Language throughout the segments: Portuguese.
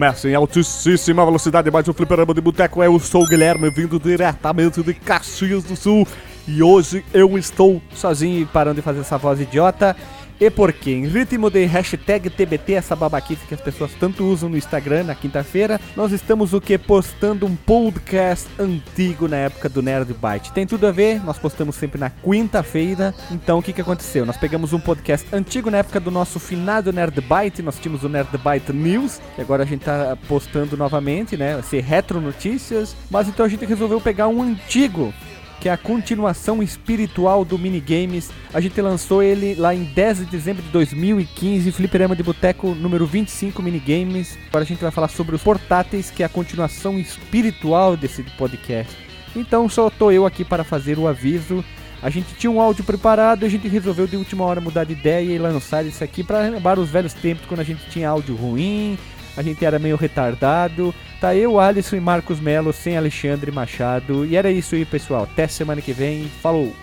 recomeça em altíssima velocidade, mais um fliperama de boteco. Eu sou o Guilherme, vindo diretamente de Caxias do Sul. E hoje eu estou sozinho, parando de fazer essa voz idiota. E por quê? Em ritmo de hashtag TBT, essa babaquice que as pessoas tanto usam no Instagram na quinta-feira, nós estamos o que? Postando um podcast antigo na época do Nerd Byte. Tem tudo a ver, nós postamos sempre na quinta-feira. Então o que, que aconteceu? Nós pegamos um podcast antigo na época do nosso finado Nerd Byte, nós tínhamos o Nerd Byte News, que agora a gente tá postando novamente, né? Ser retro notícias. Mas então a gente resolveu pegar um antigo que é a continuação espiritual do Minigames. A gente lançou ele lá em 10 de dezembro de 2015, Fliperama de Boteco número 25 Minigames. Agora a gente vai falar sobre os portáteis, que é a continuação espiritual desse podcast. Então só tô eu aqui para fazer o aviso. A gente tinha um áudio preparado, a gente resolveu de última hora mudar de ideia e lançar isso aqui para lembrar os velhos tempos quando a gente tinha áudio ruim, a gente era meio retardado. Tá eu, Alisson e Marcos Melo sem Alexandre Machado. E era isso aí, pessoal. Até semana que vem. Falou!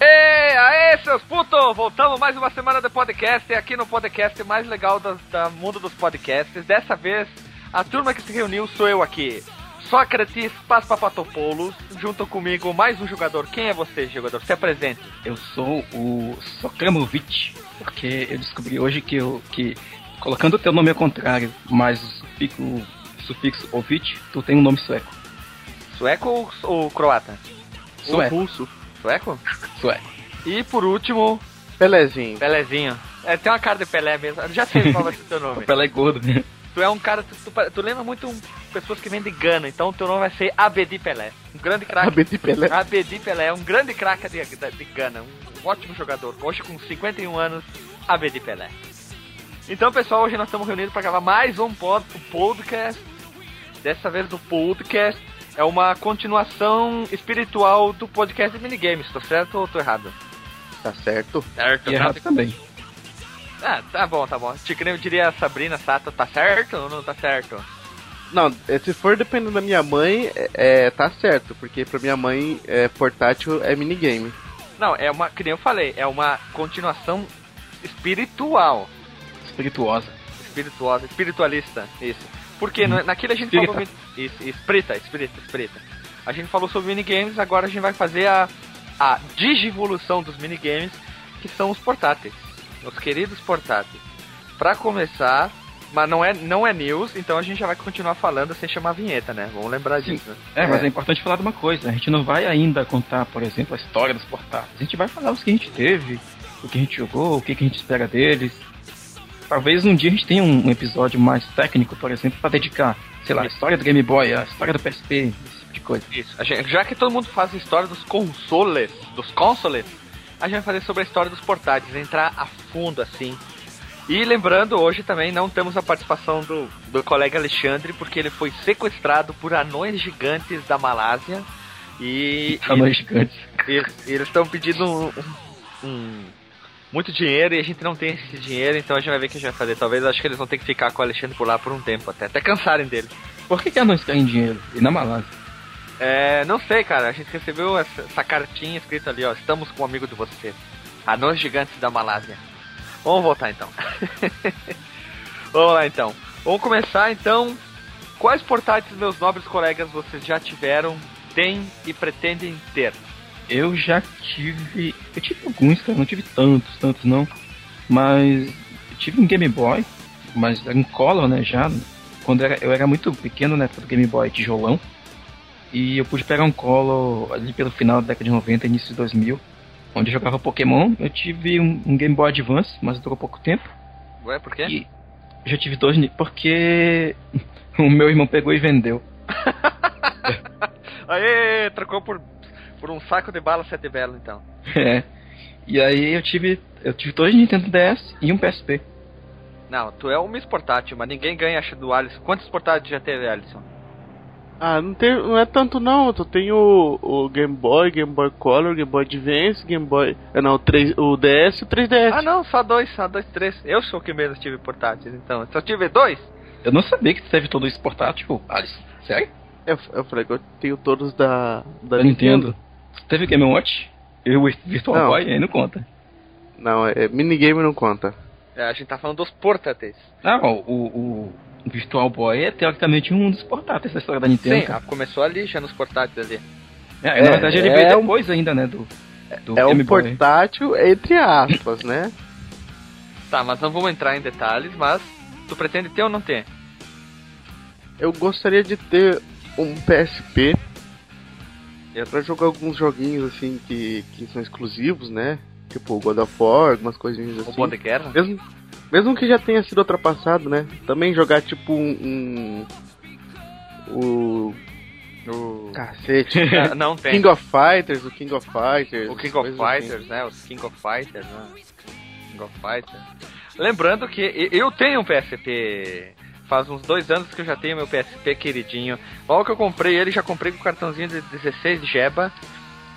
Ei, aê, seus putos! Voltamos mais uma semana do podcast, aqui no podcast mais legal do da mundo dos podcasts. Dessa vez, a turma que se reuniu sou eu aqui. Sócrates Paspapatopoulos, junto comigo mais um jogador. Quem é você, jogador? Se apresente. Eu sou o Sokramovic, porque eu descobri hoje que eu que colocando o teu nome ao contrário, mais o sufixo, o sufixo ovic, tu tem um nome sueco. Sueco ou, ou croata? Sueco. Ou russo? Sueco? Sueco. E por último, Pelezinho. Pelezinho. É, tem uma cara de Pelé mesmo. Eu já sei qual vai ser o teu O nome. Pelé é gordo? Tu é um cara, tu, tu, tu lembra muito um- pessoas que vêm de Gana, então o teu nome vai ser Abedi Pelé. Um grande craque. Abedi Pelé. Abedi Pelé, um grande craque de, de, de Gana, um ótimo jogador. Hoje com 51 anos, Abedi Pelé. Então, pessoal, hoje nós estamos reunidos para gravar mais um pod- um podcast. Dessa vez do podcast é uma continuação espiritual do podcast de minigames, tô certo ou tô errado? Tá certo. Certo, E errado também. Ah, tá bom, tá bom. Te que nem eu diria a Sabrina Sato, tá certo ou não tá certo? Não, é, se for dependendo da minha mãe, é, é, tá certo, porque pra minha mãe é, portátil é minigame. Não, é uma, que nem eu falei, é uma continuação espiritual. Espirituosa. Espirituosa, espiritualista, isso. Porque Hum. na- naquele a gente Espírita. falou. Isso, espírita, espírita, espírita. A gente falou sobre minigames, agora a gente vai fazer a, a digivolução dos minigames, que são os portáteis. Os queridos portáteis. Pra começar, mas não é, não é news, então a gente já vai continuar falando sem chamar a vinheta, né? Vamos lembrar Sim. disso. né? É, mas É. é importante falar de uma coisa. A gente não vai ainda contar, por exemplo, a história dos portáteis. A gente vai falar os que a gente teve, o que a gente jogou, o que que a gente espera deles. Talvez um dia a gente tenha um episódio mais técnico, por exemplo, pra dedicar, sei lá, a história do Game Boy, a história do PSP, esse tipo de coisa. Isso. A gente- já que todo mundo faz a história dos consoles, dos consoles, a gente vai fazer sobre a história dos portáteis, entrar a fundo assim. E lembrando, hoje também não temos a participação do, do colega Alexandre, porque ele foi sequestrado por anões gigantes da Malásia. E, Anões gigantes. e- e eles estão pedindo um, um- um- muito dinheiro e a gente não tem esse dinheiro, então a gente vai ver o que a gente vai fazer. Talvez acho que eles vão ter que ficar com o Alexandre por lá por um tempo, até, até cansarem dele. Por que, que anões querem dinheiro? E na Malásia? É, não sei, cara. A gente recebeu essa, essa cartinha escrita ali, ó. Estamos com um amigo de você. Anões gigantes da Malásia. Vamos voltar então. Vamos lá então. Vamos começar então. Quais portáteis, meus nobres colegas, vocês já tiveram, têm e pretendem ter? Eu já tive. Eu tive alguns, cara, não tive tantos, tantos não. Mas eu tive um Game Boy, mas era um Color, né, já. Quando eu era, eu era muito pequeno, né, do Game Boy tijolão. E eu pude pegar um Color ali pelo final da década de 90, início de 2000, onde eu jogava Pokémon. Eu tive um, um Game Boy Advance, mas durou pouco tempo. Ué, por quê? E já tive dois, porque o meu irmão pegou e vendeu. Aê, trocou por, por um saco de bala sete belo então. É. E aí eu tive, eu tive dois Nintendo DS e um PSP. Não, tu é um Miss Portátil, mas ninguém ganha acho do Alisson. Quantos portáteis já teve, Alisson? Ah, não, tem, não é tanto não. Tu tem o, o Game Boy, Game Boy Color, Game Boy Advance, Game Boy. eh, Não, o, 3, o DS e o 3DS. Ah, não, só dois, só dois, três. Eu sou o que menos tive portáteis, então. Eu tive dois, Eu não sabia que teve todo isso portátil, Alice. Sério? Eu, eu falei que eu tenho todos da, da, Da Nintendo. Teve Game Watch? E o Virtual Não. Boy aí não conta. Não, é, minigame não conta. é, a gente tá falando dos portáteis. Ah, o, o Virtual Boy é teoricamente um dos portáteis da história da Nintendo. Sim, ah, começou ali já nos portáteis ali. É, na é- verdade ele é veio um- depois ainda, né? Do, do É um portátil entre aspas, né? Tá, mas não vamos entrar em detalhes, mas tu pretende ter ou não ter? Eu gostaria de ter um PSP Eu- pra jogar alguns joguinhos assim que, que são exclusivos, né? Tipo God of War, algumas coisinhas O assim. bom de guerra? Mesmo, mesmo que já tenha sido ultrapassado, né? Também jogar tipo um. um o. O... Cacete. Ah, não tem. King of Fighters, o King of Fighters. O King of assim. Fighters, né? Os King of Fighters, né? King of Fighters. Lembrando que eu tenho um PSP. Faz uns dois anos que eu já tenho meu PSP queridinho. Logo que eu comprei ele, já comprei com o cartãozinho de 16 de Jeba.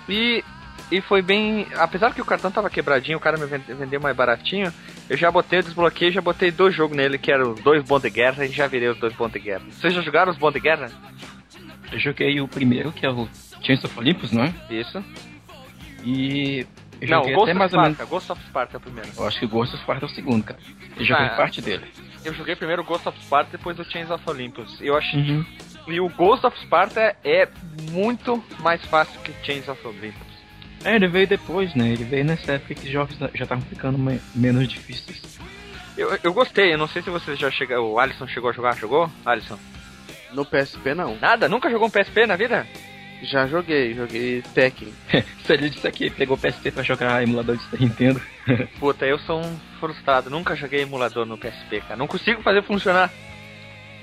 E, e foi bem. Apesar que o cartão tava quebradinho, o cara me vende- vendeu mais baratinho. Eu já botei, eu desbloqueei já botei dois jogos nele, que eram os dois bons de guerra, e já virei os dois bons de guerra. Vocês já jogaram os bons de guerra? Eu joguei o primeiro, que é o Chains of Olympus, não é? Isso. E eu não, Ghost até of mais ou menos. Sparta. Ghost of Sparta é o primeiro. Eu acho que o Ghost of Sparta é o segundo, cara. Eu joguei Ah. parte dele. Eu joguei primeiro o Ghost of Sparta, depois o Chains of Olympus. Eu achei Uhum. E o Ghost of Sparta é muito mais fácil que Chains of Olympus. É, ele veio depois, né? Ele veio nessa época que os jogos já estavam ficando me- menos difíceis. Eu, eu gostei, eu não sei se você já chegou. O Alisson chegou a jogar, jogou? Alisson? No PSP não. Nada? Nunca jogou um PSP na vida? Já joguei, joguei Tekken. Se ele disse que pegou o PSP pra jogar emulador de Super Nintendo. Puta, eu sou um frustrado, nunca joguei emulador no PSP, cara. Não consigo fazer funcionar.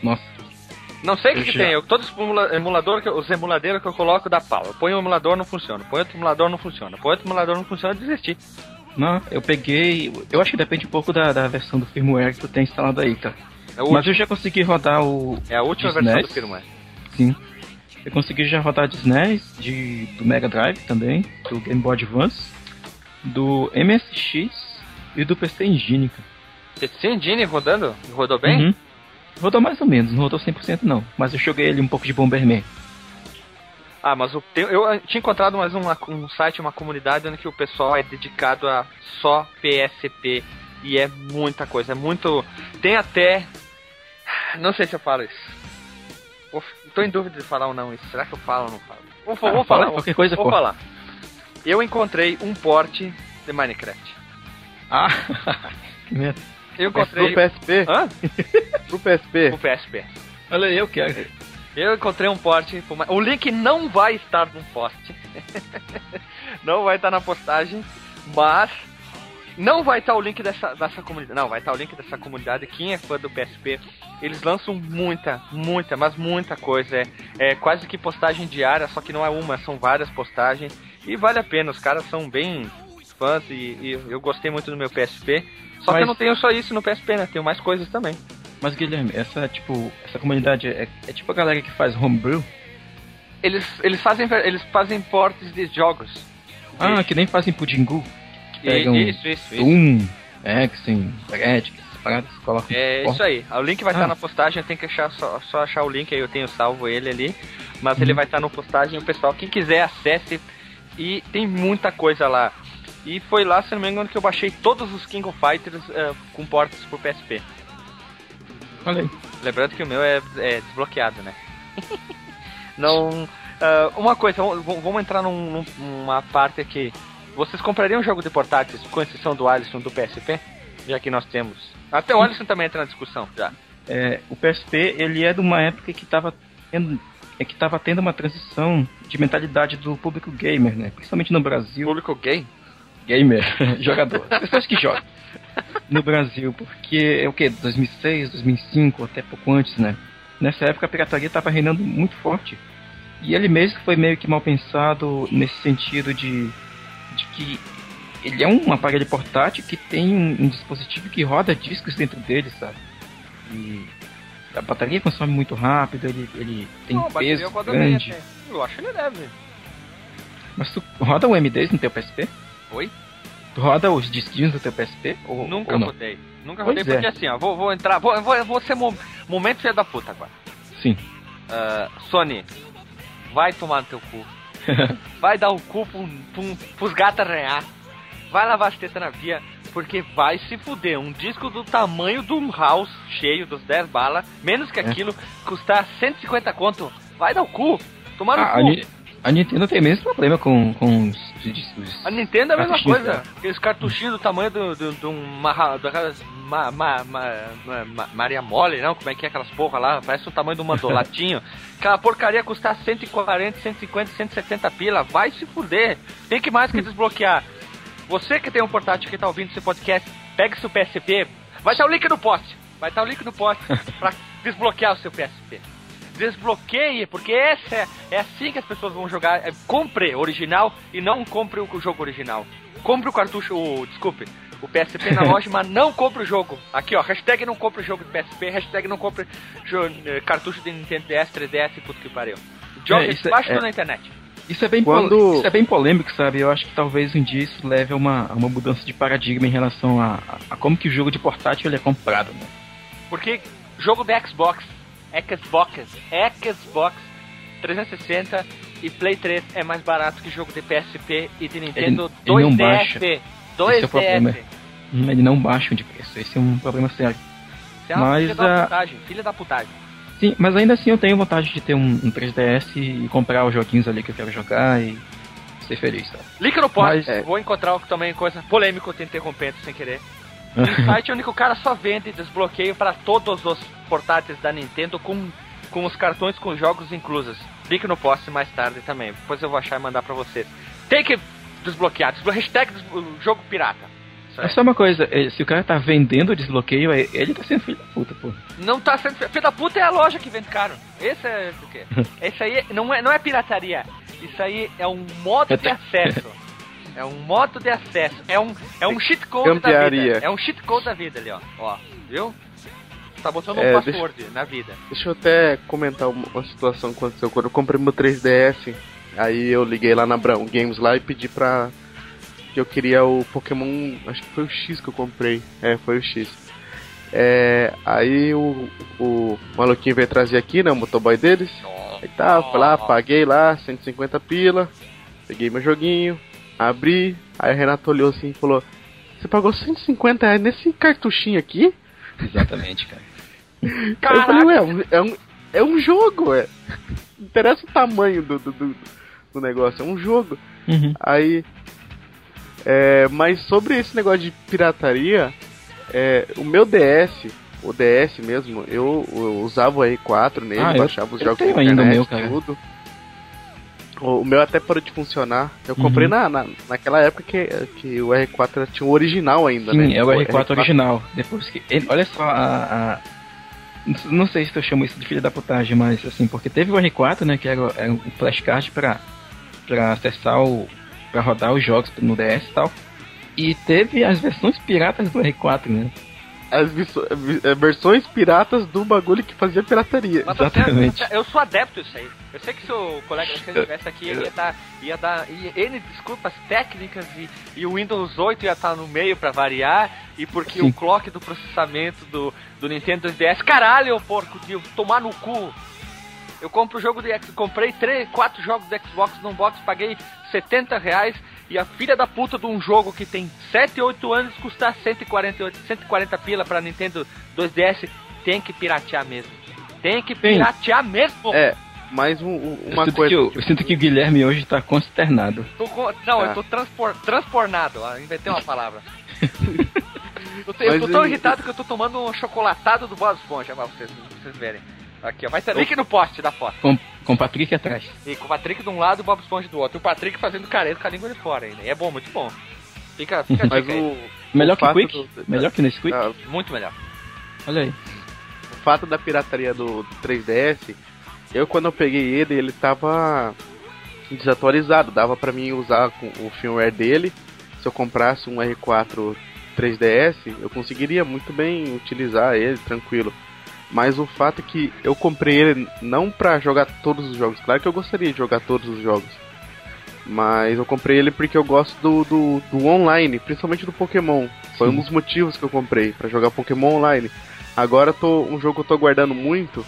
Nossa, Não sei o que, que já- tem, eu, todos os emula- emulador, que eu- os emuladeiros que eu coloco dá pau. Eu ponho um emulador, não funciona. Põe outro emulador, não funciona. Põe outro emulador, não funciona, eu desisti. não, eu peguei. Eu acho que depende um pouco da, da versão do firmware que tu tem instalado aí, cara. É, o Mas último- eu já consegui rodar o. é a última versão do firmware. Sim. Eu consegui já rodar de SNES, de, do Mega Drive também, do Game Boy Advance, do MSX e do PC Engine. PC Engine rodando? Rodou bem? Uhum. Rodou mais ou menos, não rodou 100% não. Mas eu joguei ele um pouco de Bomberman. Ah, mas eu eh, tinha encontrado mais uma- um site, uma comunidade onde que o pessoal é dedicado a só PSP e é muita coisa, é muito. Tem até. Não sei se eu falo isso. Tô em dúvida de falar ou não isso. Será que eu falo ou não falo? Vou, Ah, vou fala falar. qualquer coisa, vou pô. falar. Eu encontrei um porte de Minecraft. Ah, que merda. Eu Pro encontrei. PSP? Hã? Pro PSP? O PSP. Olha aí, eu quero. Eu encontrei um porte. pro O link não vai estar no post. não vai estar na postagem, mas não vai estar o link dessa, dessa comunidade. Não, vai estar o link dessa comunidade. Quem é fã do PSP, eles lançam muita, muita, mas muita coisa. É, é quase que postagem diária, só que não é uma, são várias postagens. E vale a pena, os caras são bem fãs e, e eu gostei muito do meu PSP. Só que Mas- eu não tenho só isso no PSP, né? Tenho mais coisas também. Mas Guilherme, essa tipo, essa comunidade é, é tipo a galera que faz homebrew? Eles, eles, fazem, eles fazem portes de jogos. Ah, que nem fazem Pudingu. Pegam Isso, isso, isso. Doom, Hexen, essas paradas, colocam. É isso aí. O link vai estar Ah. na postagem, tenho que achar, só, só achar o link aí, eu tenho salvo ele ali. Mas Uhum. ele vai estar na postagem, o pessoal, quem quiser, acesse. E tem muita coisa lá. E foi lá, se não me engano, que eu baixei todos os King of Fighters eh, com portes pro PSP. Olha. Lembrando que o meu é, é desbloqueado, né? Não. ah, uma coisa, vamos, entrar num- numa parte aqui. Vocês comprariam um jogo de portáteis, com exceção do Alisson do PSP? Já que nós temos. Até o Alisson também entra na discussão, já. É, o PSP, ele é de uma época que tava tendo, é que tava tendo uma transição de mentalidade do público gamer, né? Principalmente no Brasil. Público gay? Gamer, jogador, pessoas que jogam. No Brasil, porque é o que? 2006, 2005, até pouco antes, né? Nessa época a pirataria estava reinando muito forte. E ele mesmo foi meio que mal pensado nesse sentido de, que ele é um aparelho portátil que tem um, um dispositivo que roda discos dentro dele, sabe? E a bateria consome muito rápido, ele, ele tem Não, peso bem grande. até. Eu acho que ele deve. Mas tu roda o M10 no teu PSP? Oi? Tu roda os disquinhos do teu PSP? Ou, Nunca ou rodei. Nunca Pois rodei é. porque assim, ó, vou, vou entrar, vou, vou, vou ser mo momento filho da puta agora. Sim. Ah, Sony, vai tomar no teu cu. Vai dar o cu pra um- pra um- pros gatos arranhar. Vai lavar as tetas na via, porque vai se fuder. Um disco do tamanho de um house cheio, dos 10 balas, menos que É. aquilo, custar 150 conto. Vai dar o cu. Tomar no Ah, cu. Ni- a Nintendo tem o mesmo problema com, com os, os- A Nintendo é a mesma coisa. cara. Aqueles cartuchinhos do tamanho do, do, do uma, daquelas ma, ma, ma, ma- ma- Maria Mole, não? Como é que é aquelas porra lá? Parece o tamanho do mandolatinho. Aquela porcaria custar 140, 150, 170 pila. Vai se fuder. Tem que mais que desbloquear. Você que tem um portátil que tá ouvindo esse podcast, pega seu PSP. Vai estar o link no post. Vai estar o link no post pra desbloquear o seu PSP desbloqueie, porque essa é, é assim que as pessoas vão jogar. É, compre original e não compre o jogo original. Compre o cartucho, o, desculpe, o PSP na loja, mas não compre o jogo. Aqui ó, hashtag não compre o jogo de PSP, hashtag não compre jo- eh, cartucho de Nintendo DS, 3DS e puto que pariu. Joga É, isso baixa é- tudo na internet. Isso é, bem Quando- isso é bem polêmico, sabe? Eu acho que talvez um dia isso leve a uma, a uma mudança de paradigma em relação a, a, a como que o jogo de portátil ele é comprado, né? Porque jogo de Xbox, Xbox, Xbox 360 e Play 3 é mais barato que jogo de PSP e de Nintendo ele não baixa. 2DS. Esse é o problema. 2DS. Hum, Ele não baixa de preço, esse é um problema sério. Isso é uma Mas, filha da ah, putagem, filha da putagem. Sim, mas ainda assim eu tenho vontade de ter um, um 3DS e comprar os joguinhos ali que eu quero jogar e ser feliz, sabe? No post, Mas- é. vou encontrar também coisa polêmica, eu te interrompendo sem querer. No site onde o cara só vende desbloqueio para todos os portáteis da Nintendo com, com os cartões com jogos inclusos. Link no post mais tarde também, depois eu vou achar e mandar pra vocês. Tem que desbloquear, desblo hashtag desblo- jogo pirata. É só uma coisa, eh, se o cara tá vendendo o desbloqueio, ele tá sendo filho da puta, pô. Não tá sendo. Filho da puta é a loja que vende caro. Esse é o quê? Esse aí não é, não é pirataria. Isso aí é um modo de acesso. É um modo de acesso. É um, é um cheat code da Campearia. vida. É um cheat code da vida ali, ó. Ó, viu? Tá botando um É, password na vida. Deixa eu até comentar uma, situação que aconteceu. Quando eu comprei meu 3DS, aí eu liguei lá na Brown Games lá e pedi pra. que eu queria o Pokémon. Acho que foi o X que eu comprei. É, foi o X. É, aí o, o maluquinho veio trazer aqui, né? O motoboy deles. Aí tá, fui lá, paguei lá, 150 pila. Peguei meu joguinho, abri. Aí o Renato olhou assim e falou: Você pagou 150 reais nesse cartuchinho aqui? Exatamente, cara. Eu falei, ué, é um, é um jogo, ué. Não interessa o tamanho do, do, do, do negócio, é um jogo. Uhum. Aí. É, mas sobre esse negócio de pirataria, é, o meu DS, o DS mesmo, eu, eu usava o R4 nele, Ah, eu- baixava os eu jogos tenho na ainda o internet, meu, cara. tudo. O, meu até parou de funcionar. Eu comprei Uhum. na, na, naquela época que, que o R4 tinha o original ainda, né? Sim, é o R4 original. Depois que. ele- olha só a. a- não sei se eu chamo isso de filha da putagem, mas assim, porque teve o R4, né? Que era, era um flashcard pra, pra acessar o. pra rodar os jogos no DS e tal. E teve as versões piratas do R4, né? As versões piratas do bagulho que fazia pirataria. Mas você- Exatamente. eu sou adepto disso aí. Eu sei que se o colega que estivesse aqui ele ia dar, ia dar ia, N desculpas técnicas e, e o Windows 8 ia estar no meio pra variar e porque Sim. o clock do processamento do, do Nintendo 2DS, caralho, ô porco de tomar no cu. Eu compro o jogo de X, comprei três, quatro jogos do Xbox num box, paguei 70 reais e a filha da puta de um jogo que tem 7, 8 anos custar 148, 140 pila pra Nintendo 2DS tem que piratear mesmo. Tem que piratear mesmo. É, mais um- um- Eu uma sinto, coisa. que o, tipo, eu sinto que o Guilherme hoje tá consternado. Tô com- não, Ah. eu tô transpor, transpornado. ó, inventei uma palavra. eu, tô, eu tô tão ele- irritado que eu tô tomando um chocolatado do Bob Esponja, pra vocês, pra vocês verem. Aqui, ó. Vai ter link no post da foto. Com, com o Patrick atrás. E com o Patrick de um lado e o Bob Esponja do outro. E o Patrick fazendo careta com a língua de fora ainda. E é bom, muito bom. Fica, fica a Mas dica aí. o, Melhor o que o Quick? do- Melhor que nesse Quick? ah, Muito melhor. Olha aí. o fato da pirataria do, do 3DS, eu quando eu peguei ele, ele tava desatualizado. Dava pra mim usar com o firmware dele. Se eu comprasse um R4 3DS, eu conseguiria muito bem utilizar ele, tranquilo. Mas o fato é que eu comprei ele não pra jogar todos os jogos. Claro que eu gostaria de jogar todos os jogos. Mas eu comprei ele porque eu gosto do, do, do online, principalmente do Pokémon. Foi Sim. um dos motivos que eu comprei, pra jogar Pokémon online. Agora tô, um jogo que eu tô guardando muito,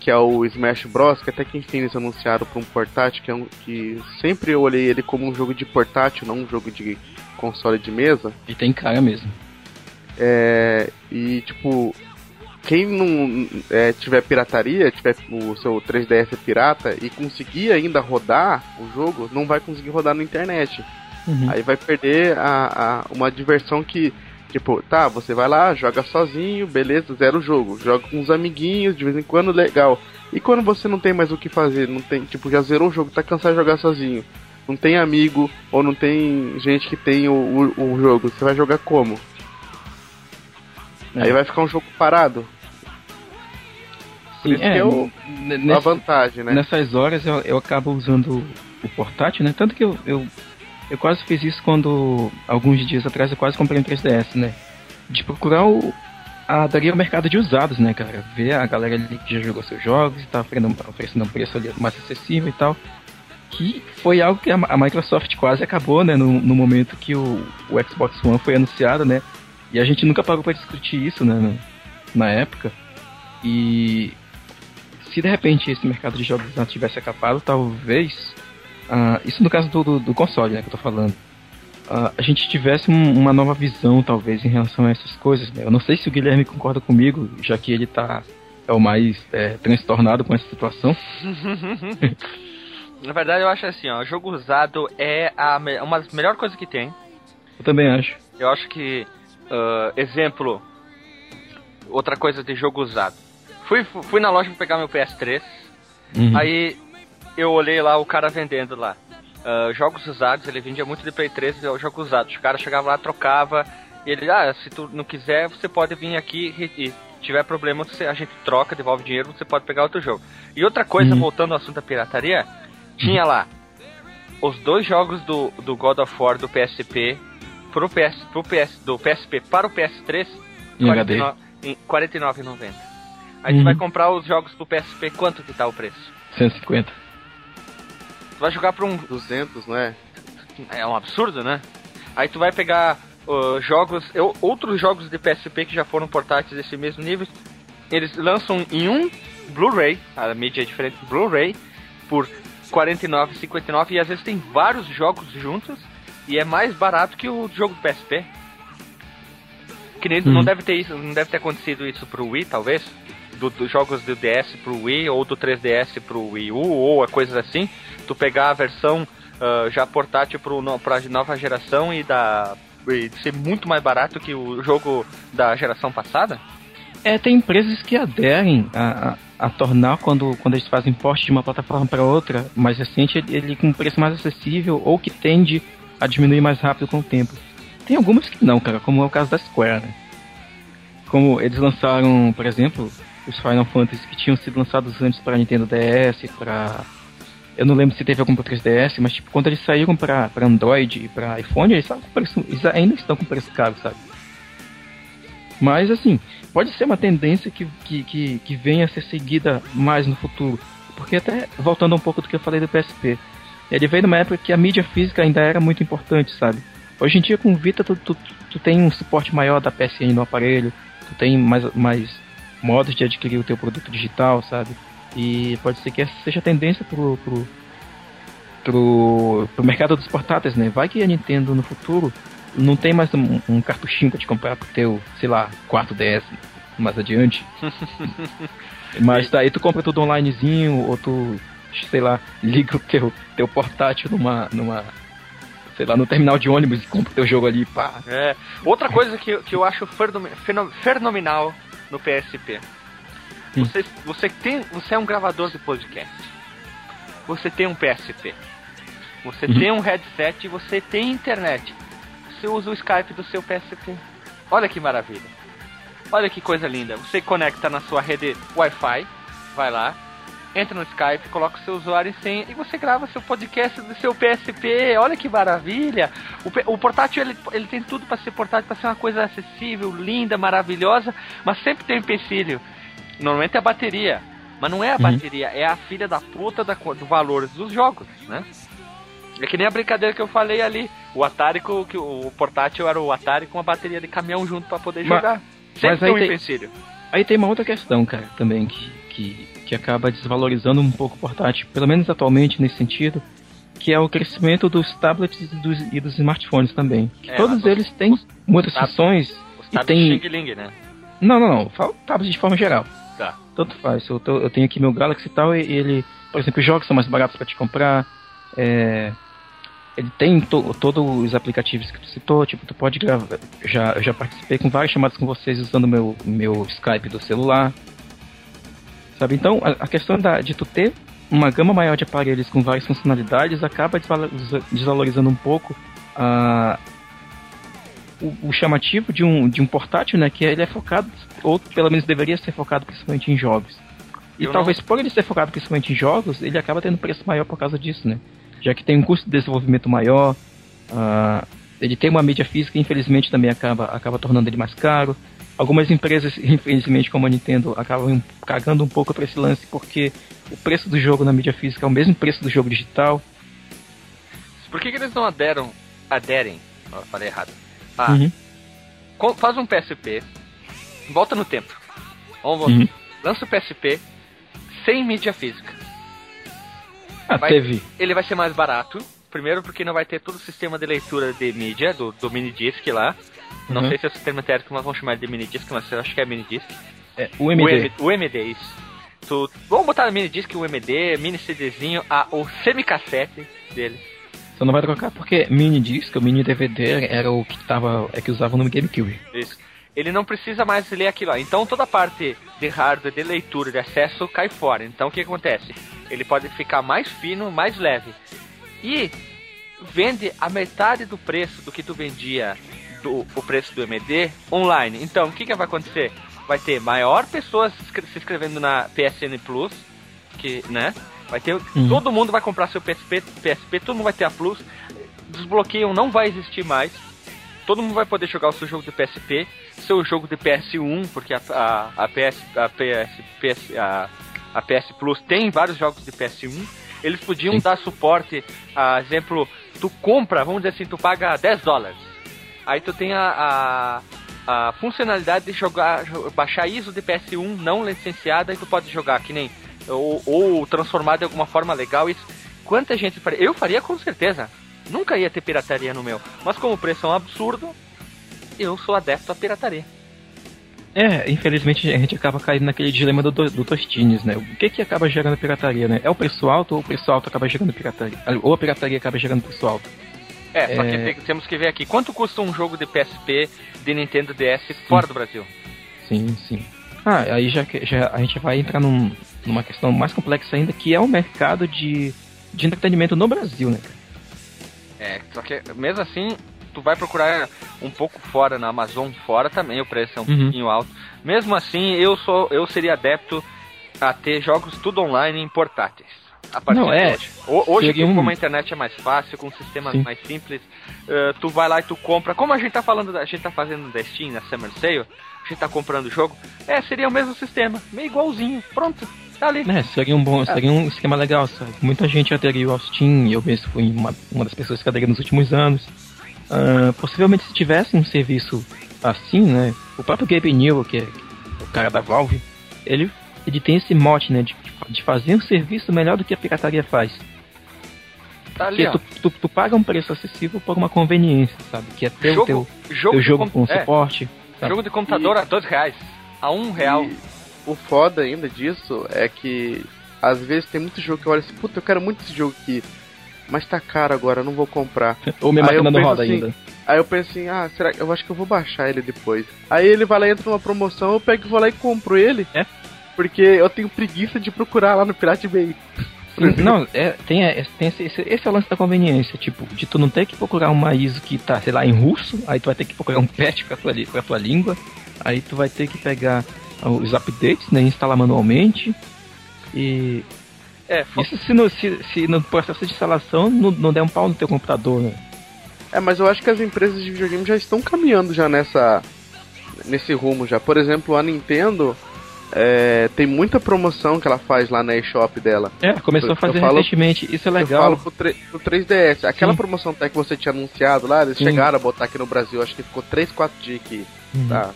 que é o Smash Bros, que até que enfim eles anunciaram pra um portátil, que, é um, que sempre eu olhei ele como um jogo de portátil, não um jogo de console de mesa. E tem cara mesmo. É, e tipo, quem não é, tiver pirataria, tiver o seu 3DS pirata e conseguir ainda rodar o jogo, não vai conseguir rodar na internet. Uhum. Aí vai perder a, a- uma diversão que, tipo, tá, você vai lá, joga sozinho, beleza, zero o jogo. Joga com uns amiguinhos, de vez em quando, legal. E quando você não tem mais o que fazer, não tem, tipo, já zerou o jogo, tá cansado de jogar sozinho. Não tem amigo, ou não tem gente que tem o, o, o jogo, você vai jogar como? É. Aí vai ficar um jogo parado. Por Sim, isso que é n- A nesse- vantagem, né? Nessas horas eu, eu acabo usando o portátil, né? Tanto que eu, eu, eu quase fiz isso quando, alguns dias atrás, eu quase comprei um 3DS, né? De procurar o, a, daria o mercado de usados, né, cara? Ver a galera ali que já jogou seus jogos e tá oferecendo um preço ali mais acessível e tal. Que foi algo que a, a Microsoft quase acabou, né? No, no momento que o, o Xbox One foi anunciado, né? E a gente nunca parou pra discutir isso, né? no- Na época. E se de repente esse mercado de jogos usados tivesse acabado, talvez. ah, isso no caso do, do, do console, né, que eu tô falando. ah, a gente tivesse um- uma nova visão, talvez, em relação a essas coisas. Né? Eu não sei se o Guilherme concorda comigo, já que ele tá. É o mais é, transtornado com essa situação. Na verdade, eu acho assim, ó, jogo usado é a, uma das melhores coisas que tem. Eu também acho. Eu acho que, ah, exemplo, outra coisa de jogo usado. Fui, fui na loja pra pegar meu PS3, Uhum. aí eu olhei lá o cara vendendo lá. ah, jogos usados, ele vendia muito de Play 3 e jogos usados. O cara chegava lá, trocava, e ele, ah, se tu não quiser, você pode vir aqui e, e tiver problema, você, a gente troca, devolve dinheiro, você pode pegar outro jogo. E outra coisa, Uhum. voltando ao assunto da pirataria, tinha lá os dois jogos do, do God of War do PSP pro PS, pro PS, do PSP para o PS3 Em HD. 49 em 49,90. Aí tu Uhum. vai comprar os jogos pro PSP, quanto que tá o preço? 150. Tu vai jogar pra um 200, não é? é um absurdo, né? Aí tu vai pegar uh, jogos, eu, outros jogos de PSP que já foram portáteis desse mesmo nível, eles lançam em um Blu-ray, a mídia é diferente, Blu-ray, por R$ 49,59 e às vezes tem vários jogos juntos e é mais barato que o jogo do PSP. Que nem, Hum. não deve ter isso, não deve ter acontecido isso pro Wii, talvez, do- dos jogos do DS pro Wii ou do 3DS pro Wii U ou coisas assim. Tu pegar a versão ah, já portátil pro, no, pra nova geração e, da, e ser muito mais barato que o jogo da geração passada? É, tem empresas que aderem a, a, a tornar, quando, quando eles fazem porte de uma plataforma para outra mais recente, ele, ele com um preço mais acessível ou que tende a diminuir mais rápido com o tempo. Tem algumas que não, cara, como é o caso da Square, né? Como eles lançaram, por exemplo, os Final Fantasy que tinham sido lançados antes para Nintendo DS, para eu não lembro se teve algum para 3DS, mas tipo, quando eles saíram para Android e para iPhone, eles, preço, eles ainda estão com preço caro, sabe? Mas assim, pode ser uma tendência que, que, que, que venha a ser seguida mais no futuro. Porque até voltando um pouco do que eu falei do PSP, ele veio numa época que a mídia física ainda era muito importante, sabe? Hoje em dia com o Vita tu, tu, tu tem um suporte maior da PSN no aparelho, tu tem mais, mais modos de adquirir o teu produto digital, sabe? E pode ser que essa seja a tendência pro, pro, pro, pro mercado dos portáteis, né? Vai que a Nintendo no futuro não tem mais um, um cartuchinho pra te comprar pro teu, sei lá, 4DS mais adiante. Mas daí tu compra tudo onlinezinho, ou tu, sei lá, liga o teu, teu portátil numa, numa, sei lá, no terminal de ônibus e compra o teu jogo ali, pá. É. Outra coisa que, eu- que eu acho fenomenal no PSP. Hum. Você, você, tem, você é um gravador de podcast. Você tem um PSP. Você Uhum. tem um headset e você tem internet. Você usa o Skype do seu PSP. Olha que maravilha. Olha que coisa linda. Você conecta na sua rede Wi-Fi, vai lá, entra no Skype, coloca o seu usuário e senha e você grava seu podcast do seu PSP. Olha que maravilha! O, o portátil ele, ele tem tudo para ser portátil, para ser uma coisa acessível, linda, maravilhosa, mas sempre tem um empecilho. normalmente é a bateria. Mas não é a Uhum. bateria, é a filha da puta da, do valor dos jogos, né? É que nem a brincadeira que eu falei ali. O Atari, com, que o portátil era o Atari com a bateria de caminhão junto pra poder Mas- jogar. Sempre mas tem um empecilho. Aí tem uma outra questão, cara, também, que, que, que acaba desvalorizando um pouco o portátil, pelo menos atualmente nesse sentido, que é o crescimento dos tablets e dos, e dos smartphones também. É, todos os- eles têm muitas tab- funções. Os E tem- Xing Ling, né? Não, não, não. Falo tablets de forma geral. Tá. Tanto faz. Eu, tô- eu tenho aqui meu Galaxy e tal, e ele, por exemplo, os jogos são mais baratos pra te comprar. É, ele tem to, todos os aplicativos que tu citou, tipo, tu pode gravar. Já, eu já participei com várias chamadas com vocês usando meu, meu Skype do celular. Sabe? Então, a, a questão da, de tu ter uma gama maior de aparelhos com várias funcionalidades acaba desvaloriza- desvalorizando um pouco a, o, o chamativo de um, de um portátil, né? Que ele é focado, ou pelo menos deveria ser focado principalmente em jogos. E Eu talvez por ele ser focado principalmente em jogos, ele acaba tendo preço maior por causa disso, né? Já que tem um custo de desenvolvimento maior, ah, ele tem uma mídia física, infelizmente também acaba, acaba tornando ele mais caro. Algumas empresas, infelizmente, como a Nintendo, acabam cagando um pouco para esse lance, porque o preço do jogo na mídia física é o mesmo preço do jogo digital. Por que, que eles não aderam, aderem? Ó, falei errado. Ah, Uhum. faz um PSP, volta no tempo. Vamos. Uhum. Lança o PSP sem mídia física. Ah, Vai- teve. Ele vai ser mais barato. Primeiro porque não vai ter todo o sistema de leitura de mídia do, do mini disc lá. Não Uhum. sei se é sistema técnico, mas vão chamar de mini disc, mas eu acho que é mini disc. É, o O. M, o MD, isso. Tu, vamos botar no mini disc o MD, mini CDzinho, a, o semicassete dele. Só não vai trocar porque mini disc, o mini DVD era o que tava, é que usava no GameCube. Isso. Ele não precisa mais ler aquilo lá. Então toda a parte de hardware, de leitura, de acesso cai fora. Então o que acontece? Ele pode ficar mais fino, mais leve. E vende a metade do preço do que tu vendia do o preço do MD online. Então o que, que vai acontecer? Vai ter maior pessoas se inscre- se inscrevendo na PSN Plus, que, né? Vai ter. Uhum. Todo mundo vai comprar seu PSP, PSP, todo mundo vai ter a Plus. Desbloqueio não vai existir mais todo mundo vai poder jogar o seu jogo de PSP, seu jogo de PS1, porque a, a, a PS, a PS, PS a, a PS Plus tem vários jogos de PS1. Eles podiam Sim. dar suporte, a exemplo, tu compra, vamos dizer assim, tu paga 10 dólares. Aí tu tem a, a, a funcionalidade de jogar, jo- baixar ISO de PS1 não licenciada e tu pode jogar que nem ou, ou transformar de alguma forma legal isso. Quanta gente faria? Eu faria com certeza. Nunca ia ter pirataria no meu. Mas como o preço é um absurdo, eu sou adepto à pirataria. É, infelizmente a gente acaba caindo naquele dilema do, do, do Tostines, né? O que que acaba gerando pirataria, né? É o preço alto ou o preço alto acaba gerando pirataria? Ou a pirataria acaba gerando preço alto? É, só que É. te- temos que ver aqui. Quanto custa um jogo de PSP de Nintendo DS fora do Brasil? Sim, sim. Ah, aí já, já a gente vai entrar num- numa questão mais complexa ainda, que é o mercado de, de entretenimento no Brasil, né? cara? É, só que mesmo assim, tu vai procurar um pouco fora na Amazon, fora também o preço é um Uhum. pouquinho alto. Mesmo assim, eu sou eu seria adepto a ter jogos tudo online em portáteis. A partir Não, de é. hoje. O- Hoje, Seria que um- como a internet é mais fácil, com sistemas Sim. mais simples, eh, tu vai lá e tu compra. Como a gente tá falando, da- a gente tá fazendo da Steam na Summer Sale, a gente tá comprando o jogo, é, seria o mesmo sistema, meio igualzinho, pronto, tá ali. É, seria um bom, seria um esquema legal, sabe? Muita gente aderiu ao Steam, eu mesmo fui uma, uma das pessoas que aderiu nos últimos anos. Ah, possivelmente se tivesse um serviço assim, né? O próprio Gabe Newell, que é o cara da Valve, ele, ele tem esse mote, né? De, de fazer um serviço melhor do que a pirataria faz. Tá ali, tu, tu, tu paga um preço acessível por uma conveniência, sabe? Que é ter o Jogo, teu, jogo, teu de jogo com- com é, suporte. sabe? jogo de computador a dois reais, a um real. E o foda ainda disso é que às vezes tem muito jogo que eu olho assim, puta, eu quero muito esse jogo aqui. Mas tá caro agora, não vou comprar. Ou minha Aí máquina não roda assim, ainda. Aí eu penso assim, ah, será que eu acho que eu vou baixar ele depois. Aí ele vai lá e entra numa promoção, eu pego e vou lá e compro ele. É. Porque eu tenho preguiça de procurar lá no Pirate Bay. Não, é, tem, é, tem esse, esse, esse é o lance da conveniência, tipo, de tu não ter que procurar uma ISO que tá, sei lá, em russo, aí tu vai ter que procurar um patch pra tua, pra tua língua, aí tu vai ter que pegar os updates, né, instalar manualmente, e É, isso se no, se, se no processo de instalação não, não der um pau no teu computador, né. É, mas eu acho que as empresas de videogame já estão caminhando já nessa nesse rumo já. Por exemplo, a Nintendo, é, tem muita promoção que ela faz lá na eShop dela. É, começou Eu- a fazer eu falo- recentemente, isso é Eu legal. falo pro, tre- pro 3DS. Aquela Sim. promoção até que você tinha anunciado lá, eles Sim. chegaram a botar aqui no Brasil, acho que ficou 3, 4 dias aqui. Uhum. Tá.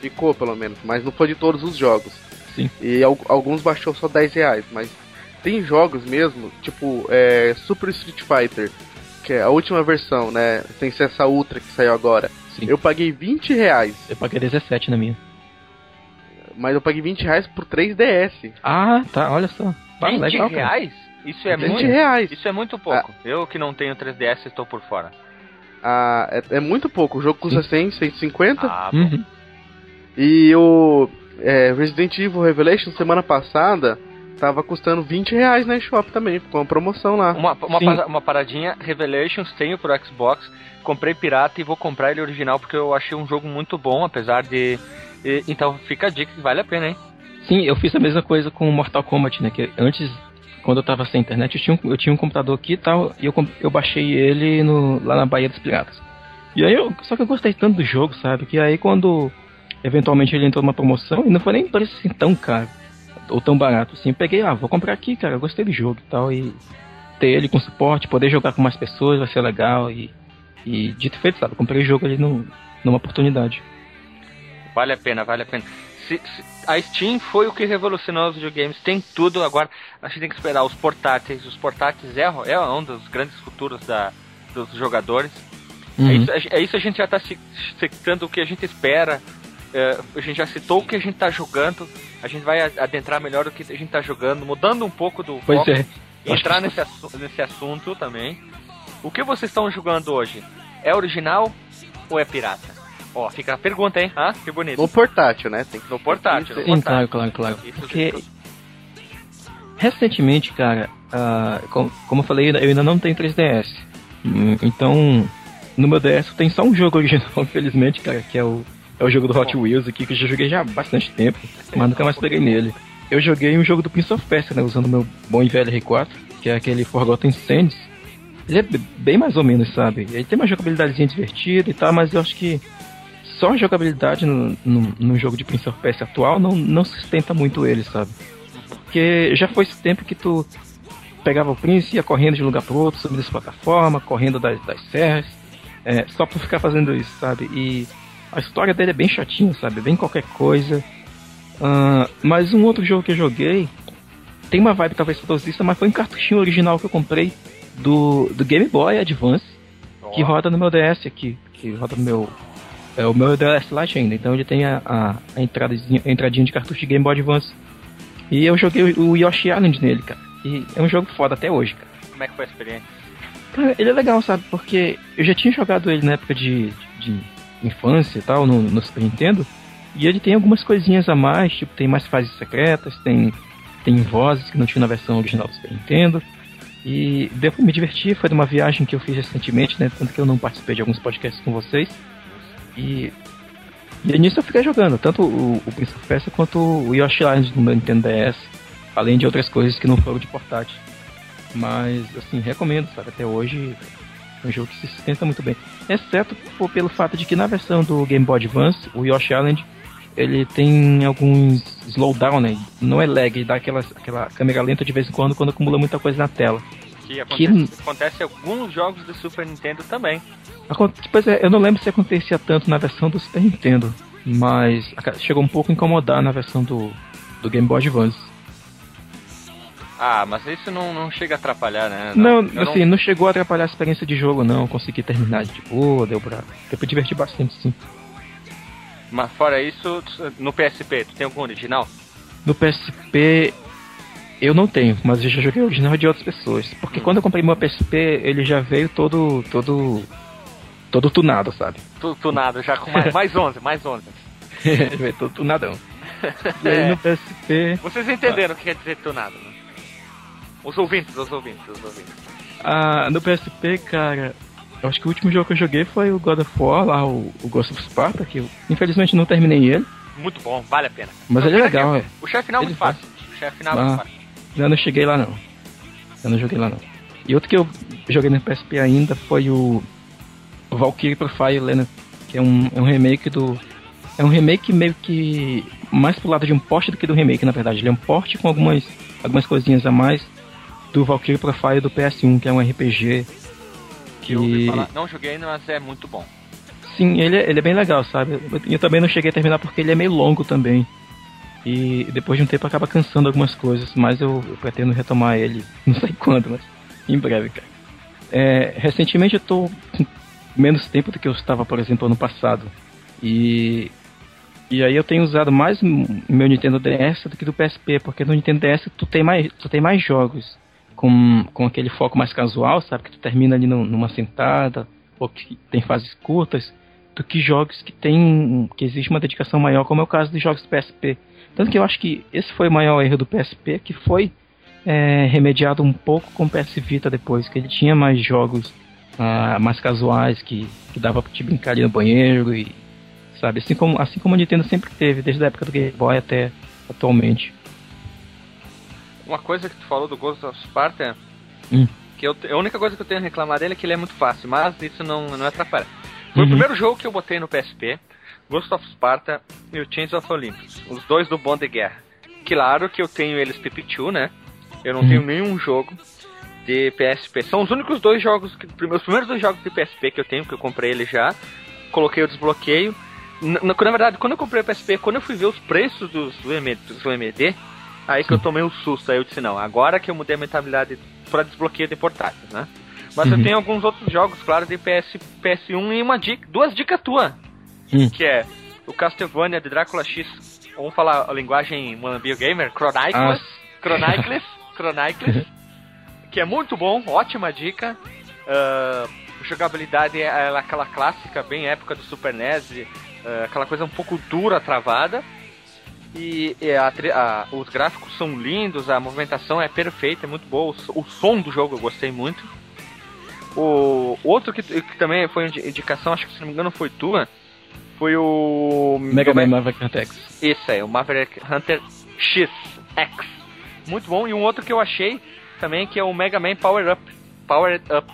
Ficou pelo menos, mas não foi de todos os jogos. Sim. E al- alguns baixou só 10 reais, mas tem jogos mesmo, tipo é, Super Street Fighter, que é a última versão, né? Sem ser essa Ultra que saiu agora. Sim. Eu paguei 20 reais, Eu paguei 17 na minha. Mas eu paguei 20 reais pro 3DS. Ah, tá, olha só. Ah, 20 legal, reais? Isso é 20 muito. reais. Isso é muito pouco. Eu que não tenho 3DS estou por fora. Ah, é, é muito pouco. O jogo custa 100, 150. Ah, bom. Uhum. E o é, Resident Evil Revelation semana passada tava custando 20 reais na eShop também. Ficou uma promoção lá. Uma, uma, uma paradinha, Revelations tenho pro Xbox, comprei pirata e vou comprar ele original porque eu achei um jogo muito bom, apesar de. E- então fica a dica que vale a pena, hein? Sim, eu fiz a mesma coisa com Mortal Kombat, né? Que antes, quando eu tava sem internet, eu tinha um, eu tinha um computador aqui e tal, e eu, eu baixei ele no, lá na Baía dos Piratas. E aí eu. Só que eu gostei tanto do jogo, sabe? Que aí quando eventualmente ele entrou numa promoção, e não foi nem preço assim tão caro, ou tão barato assim, peguei, ah, vou comprar aqui, cara, eu gostei do jogo e tal, e ter ele com suporte, poder jogar com mais pessoas vai ser legal, e, e dito feito, sabe? Comprei o jogo ali num, numa oportunidade. Vale a pena, vale a pena. Se- se- a Steam foi o que revolucionou os videogames, tem tudo, agora a gente tem que esperar os portáteis. Os portáteis é, é um dos grandes futuros da, dos jogadores. É, Uhum. isso, é isso a gente já está citando o que a gente espera. é, a gente já citou o que a gente está jogando. A gente vai adentrar melhor o que a gente está jogando, mudando um pouco do Pois foco, é. Entrar nesse, assu- nesse assunto também. O que vocês estão jogando hoje? É original ou é pirata? Ó, fica a pergunta, hein? Ah, que bonito. No portátil, né? Tem que No portátil. no Sim, portátil. claro, claro, claro. Isso, Porque recentemente, cara, ah, com- como eu falei, eu ainda não tenho 3DS. Hum, Então, no meu DS tem só um jogo original, infelizmente, cara, que é o, é o jogo do Hot Wheels aqui, que eu já joguei já há bastante tempo, mas nunca mais peguei nele. Eu joguei um jogo do Prince of Persia, né, usando o meu bom e velho R4, que é aquele Forgotten Sands. Ele é bem mais ou menos, sabe? Ele tem uma jogabilidadezinha divertida e tal, mas eu acho que só a jogabilidade no, no, no jogo de Prince of Persia atual não, não sustenta muito ele, sabe? Porque já foi esse tempo que tu pegava o Prince, ia correndo de um lugar pro outro, subindo essa plataforma, correndo das, das serras, é, só pra ficar fazendo isso, sabe? E a história dele é bem chatinha, sabe? Bem qualquer coisa. Ah, mas um outro jogo que eu joguei tem uma vibe talvez saudosista, mas foi um cartuchinho original que eu comprei do, do Game Boy Advance, que roda no meu DS aqui, que roda no meu. É o meu DS Lite ainda, então ele tem a, a, a, entradinha, a entradinha de cartucho de Game Boy Advance. E eu joguei o, o Yoshi Island nele, cara. E é um jogo foda até hoje, cara. Como é que foi a experiência? Cara, ele é legal, sabe? Porque eu já tinha jogado ele na época de, de infância e tal, no, no Super Nintendo. E ele tem algumas coisinhas a mais, tipo, tem mais fases secretas, tem, tem vozes que não tinha na versão original do Super Nintendo. E deu pra me divertir, foi de uma viagem que eu fiz recentemente, né? Tanto que eu não participei de alguns podcasts com vocês. E, e nisso eu fiquei jogando, tanto o, o Prince of Persia quanto o Yoshi Island no meu Nintendo DS, além de outras coisas que não foram de portátil. Mas, assim, recomendo, sabe? Até hoje é um jogo que se sustenta muito bem. Exceto por, pelo fato de que na versão do Game Boy Advance, o Yoshi Island, ele tem alguns slowdown, né? Não é lag, dá aquela, aquela câmera lenta de vez em quando, quando acumula muita coisa na tela. Que Que- acontece, acontece em alguns jogos do Super Nintendo também. Pois é, eu não lembro se acontecia tanto na versão do Super Nintendo, mas chegou um pouco a incomodar na versão do, do Game Boy Advance. Ah, mas isso não, não chega a atrapalhar, né? Não, eu assim, não... chegou a atrapalhar a experiência de jogo, não. Eu consegui terminar de boa, deu pra, deu pra divertir bastante, sim. Mas fora isso, no PSP, tu tem algum original? No PSP eu não tenho, mas eu já joguei original de outras pessoas. Porque quando eu comprei meu PSP, ele já veio todo. todo. todo tunado, sabe? Tu, tu nada, já com mais, mais 11, mais 11. ele veio todo tunadão. E aí no PSP. Vocês entenderam o que quer dizer tunado, né? Os ouvintes, os ouvintes, os ouvintes. Ah, no PSP, cara, eu acho que o último jogo que eu joguei foi o God of War, lá, o, o Ghost of Sparta, que eu infelizmente não terminei ele, Muito bom, vale a pena. mas Não, ele é legal, é. O chefe final é muito fácil. O chefe final é Ah. muito fácil. Eu não cheguei lá não. Eu não joguei lá não. E outro que eu joguei no PSP ainda foi o Valkyrie Profile, né? Que é um, é um remake do. É um remake meio que mais pro lado de um porte do que do remake, na verdade. Ele é um porte com algumas, algumas coisinhas a mais do Valkyrie Profile do PS1, que é um RPG que... Eu não joguei ainda, mas é muito bom. Sim, ele, é, ele é bem legal, sabe? Eu também não cheguei a terminar porque ele é meio longo também. E depois de um tempo acaba cansando algumas coisas, mas eu, eu pretendo retomar ele, não sei quando, mas em breve, cara. É, recentemente eu tô com menos tempo do que eu estava, por exemplo, ano passado. E e aí eu tenho usado mais meu Nintendo DS do que do PSP, porque no Nintendo DS tu tem mais, tu tem mais jogos com, com aquele foco mais casual, sabe? Que tu termina ali numa sentada, ou que tem fases curtas, do que jogos que tem. que existe uma dedicação maior, como é o caso dos jogos do PSP. Tanto que eu acho que esse foi o maior erro do PSP, que foi é, remediado um pouco com o PS Vita depois, que ele tinha mais jogos ah, mais casuais, que, que dava pra te brincar ali no banheiro e sabe? Assim como, assim como a Nintendo sempre teve, desde a época do Game Boy até atualmente. Uma coisa que tu falou do Ghost of Sparta, hum. que eu, a única coisa que eu tenho a reclamar dele é que ele é muito fácil, mas isso não, não atrapalha. Foi uhum. o primeiro jogo que eu botei no PSP, Ghost of Sparta e o Chains of Olympus, os dois do Bond de Guerra. Claro que eu tenho eles PP2, né? Eu não uhum. tenho nenhum jogo de PSP. São os únicos dois jogos, que, os primeiros dois jogos de PSP que eu tenho, que eu comprei ele já. Coloquei o desbloqueio na, na, verdade, quando eu comprei o PSP, quando eu fui ver os preços dos, do, MD, dos MD, aí que eu tomei um susto. Aí eu disse, não, agora que eu mudei a mentalidade para desbloqueio de portáteis, né? Mas uhum. eu tenho alguns outros jogos, claro, de PS, PS1 e uma dica, duas dicas tua. Uhum. Que é o Castlevania de Drácula X, vamos falar a linguagem Moambio Gamer, Chronicles, ah. Chronicles, Chronicles, que é muito bom, ótima dica. Uh, jogabilidade é aquela clássica, bem época do Super NES, é, aquela coisa um pouco dura, travada. E, e a, a, os gráficos são lindos, a movimentação é perfeita, é muito boa. O, o som do jogo eu gostei muito. O outro que, que, também foi indicação, acho que se não me engano foi tua, foi o. Mega Man Maverick Hunter X. Isso aí, o Maverick Hunter X X. Muito bom. E um outro que eu achei também que é o Mega Man Power Up. Power Up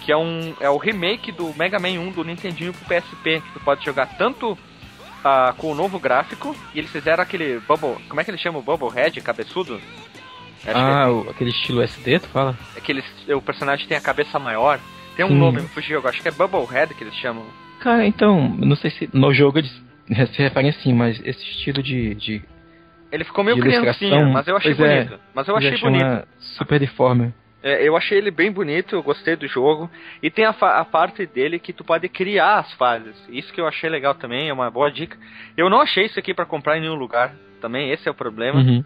que é um é o remake do Mega Man 1 do Nintendinho pro PSP, que tu pode jogar tanto uh, com o novo gráfico, e eles fizeram aquele Bubble, como é que ele chama o Bubble Head, cabeçudo? Acho ah, é, o, aquele estilo SD, tu fala? Aquele, o personagem tem a cabeça maior, tem um Sim. nome, me fugiu, acho que é Bubble Head que eles chamam. Cara, então, não sei se no jogo eles se referem assim, mas esse estilo de, de ele ficou meio criancinha, mas eu achei é, bonito. É, mas eu achei bonito. Super deforme. É, eu achei ele bem bonito, eu gostei do jogo. E tem a, a, parte dele que tu pode criar as fases. Isso que eu achei legal também, é uma boa dica. Eu não achei isso aqui para comprar em nenhum lugar também, esse é o problema. Uhum.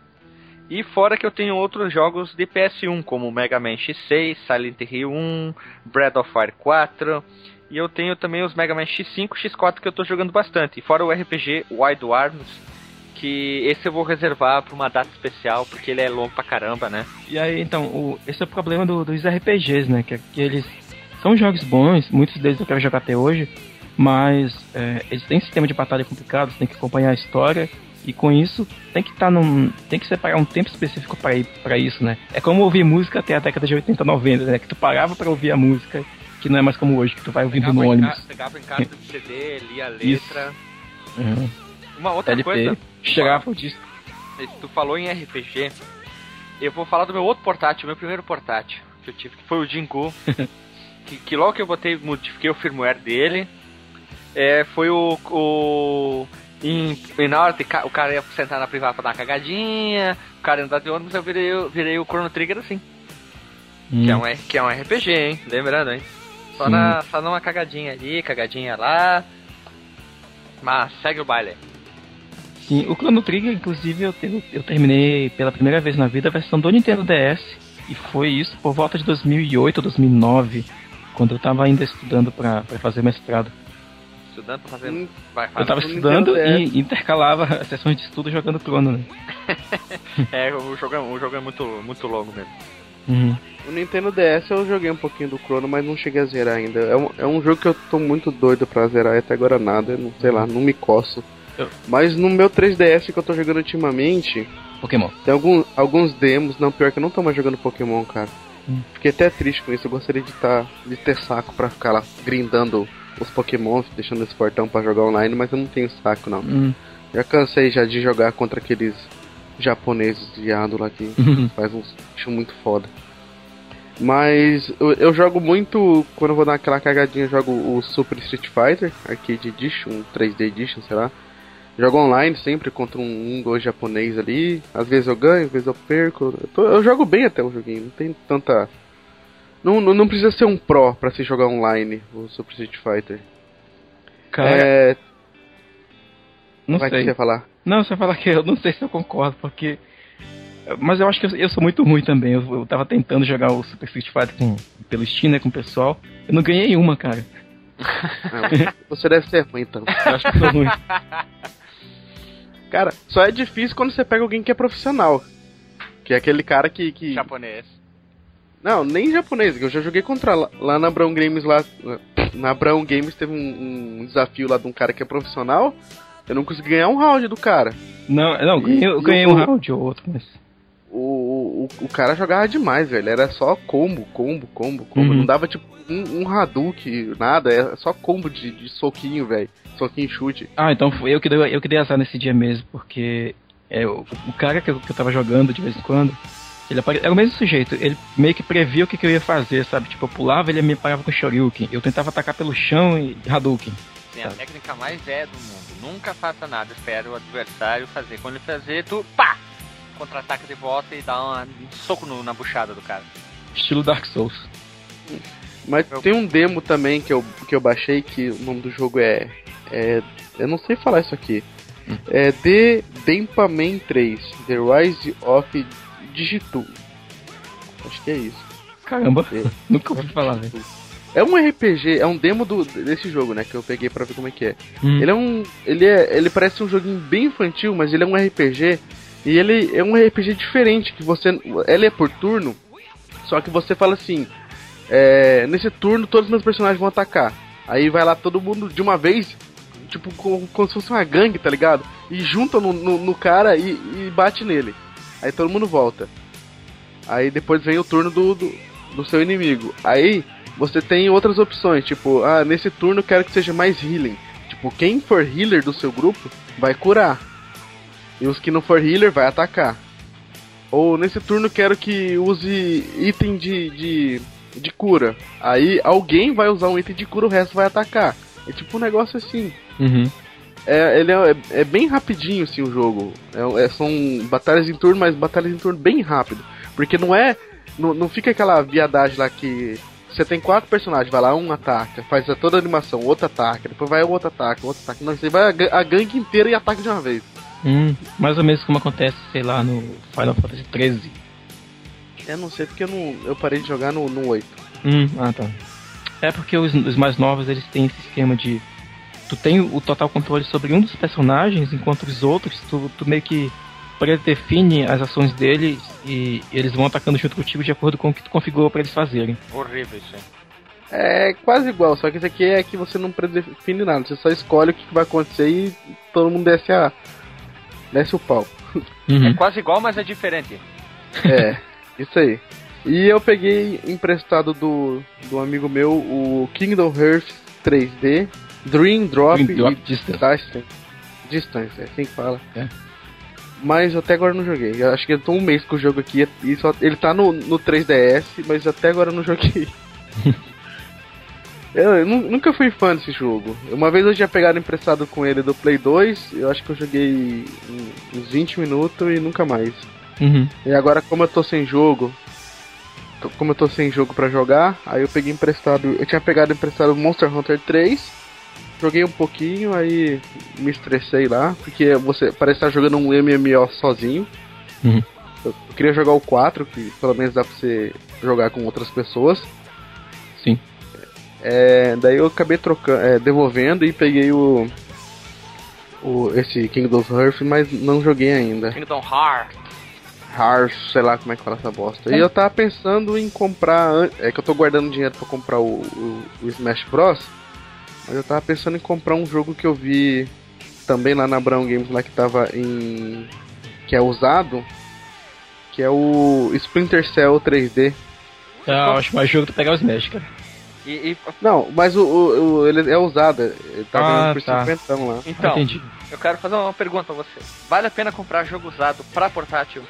E fora que eu tenho outros jogos de PS1, como Mega Man X6, Silent Hill 1, Breath of Fire 4. E eu tenho também os Mega Man X5 X4 que eu tô jogando bastante. Fora o RPG Wild Arms, que esse eu vou reservar pra uma data especial, porque ele é longo pra caramba, né? E aí, então, o, esse é o problema do, dos RPGs, né? Que, que, eles são jogos bons, muitos deles eu quero jogar até hoje, mas é, eles têm sistema de batalha complicado, você tem que acompanhar a história, e com isso tem que estar tá num. tem que separar um tempo específico para ir para isso, né? É como ouvir música até a década de 80, 90, né? Que tu parava para ouvir a música, que não é mais como hoje, que tu vai ouvindo pegava no ônibus. Pegava em casa de CD, lia a letra. Uhum. Uma outra LP. coisa Chegava disso. Tu falou em RPG. Eu vou falar do meu outro portátil, meu primeiro portátil que eu tive, que foi o Jingu. que, que, logo que eu botei, modifiquei o firmware dele. É, foi o. o em, na hora de, o cara ia sentar na privada pra dar uma cagadinha, o cara ia andar de ônibus, eu virei, eu virei o Chrono Trigger assim. Hum. Que, é um, que é um RPG, hein? Lembrando, hein? Só, na, só numa cagadinha ali, cagadinha lá. Mas segue o baile. Sim, o Chrono Trigger, inclusive, eu, eu, eu, terminei pela primeira vez na vida a versão do Nintendo DS. E foi isso por volta de 2008 ou 2009, quando eu tava ainda estudando para fazer mestrado. Estudando pra fazer. Hum, vai, eu tava estudando e intercalava as sessões de estudo jogando Chrono, né? é, o jogo, é, o jogo é muito, muito longo mesmo. Uhum. O Nintendo DS eu joguei um pouquinho do Chrono, mas não cheguei a zerar ainda. É um, é um jogo que eu tô muito doido pra zerar e até agora nada. Não, sei lá, não me coço. Mas no meu 3DS que eu tô jogando ultimamente. Pokémon. Tem algum, alguns demos. Não, pior que eu não tô mais jogando Pokémon, cara. Hum. Fiquei até triste com isso. Eu gostaria de, tá, de ter saco pra ficar lá grindando os Pokémon, deixando esse portão pra jogar online, mas eu não tenho saco, não. Hum. Já cansei já de jogar contra aqueles japoneses viado lá que faz uns bicho muito foda. Mas eu, eu, jogo muito, quando eu vou dar aquela cagadinha, eu jogo o Super Street Fighter, Arcade Edition, 3D Edition, sei lá. Jogo online sempre contra um, um dois japonês ali. Às vezes eu ganho, às vezes eu perco. Eu, tô, eu jogo bem até o joguinho, não tem tanta. Não, não, não, precisa ser um pro pra se jogar online o Super Street Fighter. Cara. É... Não Vai sei. Que você falar? Não, você falar que eu não sei se eu concordo, porque mas eu acho que eu, eu, sou muito ruim também. Eu, eu tava tentando jogar o Super Street Fighter com, pelo Steam, né, com o pessoal. Eu não ganhei uma, cara. Não, você deve ser ruim, então. Eu acho que sou ruim. Cara, só é difícil quando você pega alguém que é profissional. Que é aquele cara que. que... Japonês. Não, nem japonês. Eu já joguei contra lá, lá na Brown Games lá. Na Brown Games teve um, um desafio lá de um cara que é profissional. Eu não consegui ganhar um round do cara. Não, não, ganhei, eu ganhei um round ou outro, mas o, o, o cara jogava demais, velho. Era só combo, combo, combo, combo. Uhum. Não dava tipo um, um Hadouken, nada. É só combo de, de soquinho, velho. Soquinho chute. Ah, então foi eu que dei, eu que dei azar nesse dia mesmo, porque é, o, o cara que eu, que eu tava jogando de vez em quando, ele era o mesmo sujeito. Ele meio que previa o que, que eu ia fazer, sabe? Tipo, eu pulava, ele me parava com Shoryuken. Eu tentava atacar pelo chão e Hadouken. Sim, a técnica mais é do mundo. Nunca faça nada, espera o adversário fazer. Quando ele fazer, tu pá! contra-ataca de volta e dá uma, um soco no, na buchada do cara. Estilo Dark Souls. Mas eu... tem um demo também que eu, que eu baixei que o nome do jogo é. é eu não sei falar isso aqui. Hum. É The Dempaman 3 The Rise of Digitu. Acho que é isso. Caramba, é. nunca ouvi falar, velho. É um RPG, é um demo do, desse jogo, né? Que eu peguei pra ver como é que é. Hum. Ele é um. Ele é. Ele parece um joguinho bem infantil, mas ele é um RPG e ele é um RPG diferente, que você. Ele é por turno, só que você fala assim. É, nesse turno todos os meus personagens vão atacar. Aí vai lá todo mundo de uma vez, tipo, como, como se fosse uma gangue, tá ligado? E junta no, no, no cara e, e, bate nele. Aí todo mundo volta. Aí depois vem o turno do, do, do seu inimigo. Aí você tem outras opções, tipo, ah, nesse turno eu quero que seja mais healing. Tipo, quem for healer do seu grupo vai curar. E os que não for healer vai atacar. Ou nesse turno quero que use item de, de, de cura. Aí alguém vai usar um item de cura, o resto vai atacar. É tipo um negócio assim. Uhum. É, ele é, é, bem rapidinho assim o jogo. É, é, são batalhas em turno, mas batalhas em turno bem rápido. Porque não é. Não, não fica aquela viadagem lá que você tem quatro personagens, vai lá, um ataca, faz toda a animação, outro ataca, depois vai outro ataque, outro ataque. Não, você vai a, a gangue inteira e ataca de uma vez. Hum, mais ou menos como acontece, sei lá, no Final Fantasy XIII. Eu não sei porque eu, não, eu parei de jogar no, no 8. Hum, ah tá. É porque os, os mais novos eles têm esse esquema de. Tu tem o total controle sobre um dos personagens, enquanto os outros, tu, tu meio que predefine as ações deles e eles vão atacando junto contigo de acordo com o que tu configurou para eles fazerem. Horrível isso aí. É quase igual, só que esse aqui é que você não predefine nada, você só escolhe o que vai acontecer e todo mundo desce a, desce o pau. Uhum. É quase igual, mas é diferente. É, isso aí. E eu peguei emprestado do, do amigo meu o Kingdom Hearts 3D, Dream Drop Dream Drop e Distance. Distance. é assim que fala. É. Mas até agora não joguei. Eu acho que eu tô um mês com o jogo aqui e só, ele tá no, no 3DS, mas até agora eu não joguei. Eu, eu, nunca fui fã desse jogo. Uma vez eu tinha pegado emprestado com ele do Play 2, eu acho que eu joguei uns 20 minutos e nunca mais. Uhum. E agora, como eu tô sem jogo, como eu tô sem jogo para jogar, aí eu peguei emprestado. Eu tinha pegado emprestado Monster Hunter 3, joguei um pouquinho, aí me estressei lá, porque você parece estar jogando um MMO sozinho. Uhum. Eu, eu queria jogar o 4, que pelo menos dá pra você jogar com outras pessoas. Sim. É, daí eu acabei trocando, é, devolvendo e peguei o, o esse Kingdom Hearts, mas não joguei ainda. Kingdom Hearts. Hearts, sei lá como é que fala essa bosta. É. E eu tava pensando em comprar, é que eu tô guardando dinheiro para comprar o, o, o, Smash Bros. Mas eu tava pensando em comprar um jogo que eu vi também lá na Brown Games lá que tava em que é usado, que é o Splinter Cell 3D. Ah, eu acho mais jogo tu pegar o Smash, cara. E, e- Não, mas o, o- o- ele é usado. Ele tá Ah, ganhando por tá. 50 lá. então, Entendi. eu quero fazer uma pergunta pra você. Vale a pena comprar jogo usado pra portátil?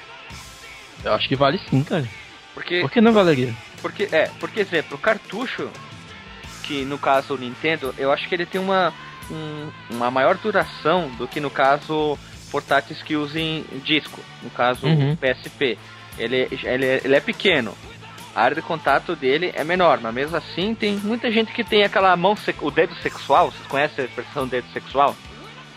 Eu acho que vale sim, cara. Porque, Por que não valeria? porque é, porque exemplo, o cartucho, que no caso o Nintendo, eu acho que ele tem uma, um- uma maior duração do que no caso portáteis que usem disco, no caso Uhum. PSP. Ele, ele, é- ele é pequeno. A área de contato dele é menor, mas mesmo assim tem muita gente que tem aquela mão, o dedo sexual, vocês conhecem a expressão dedo sexual?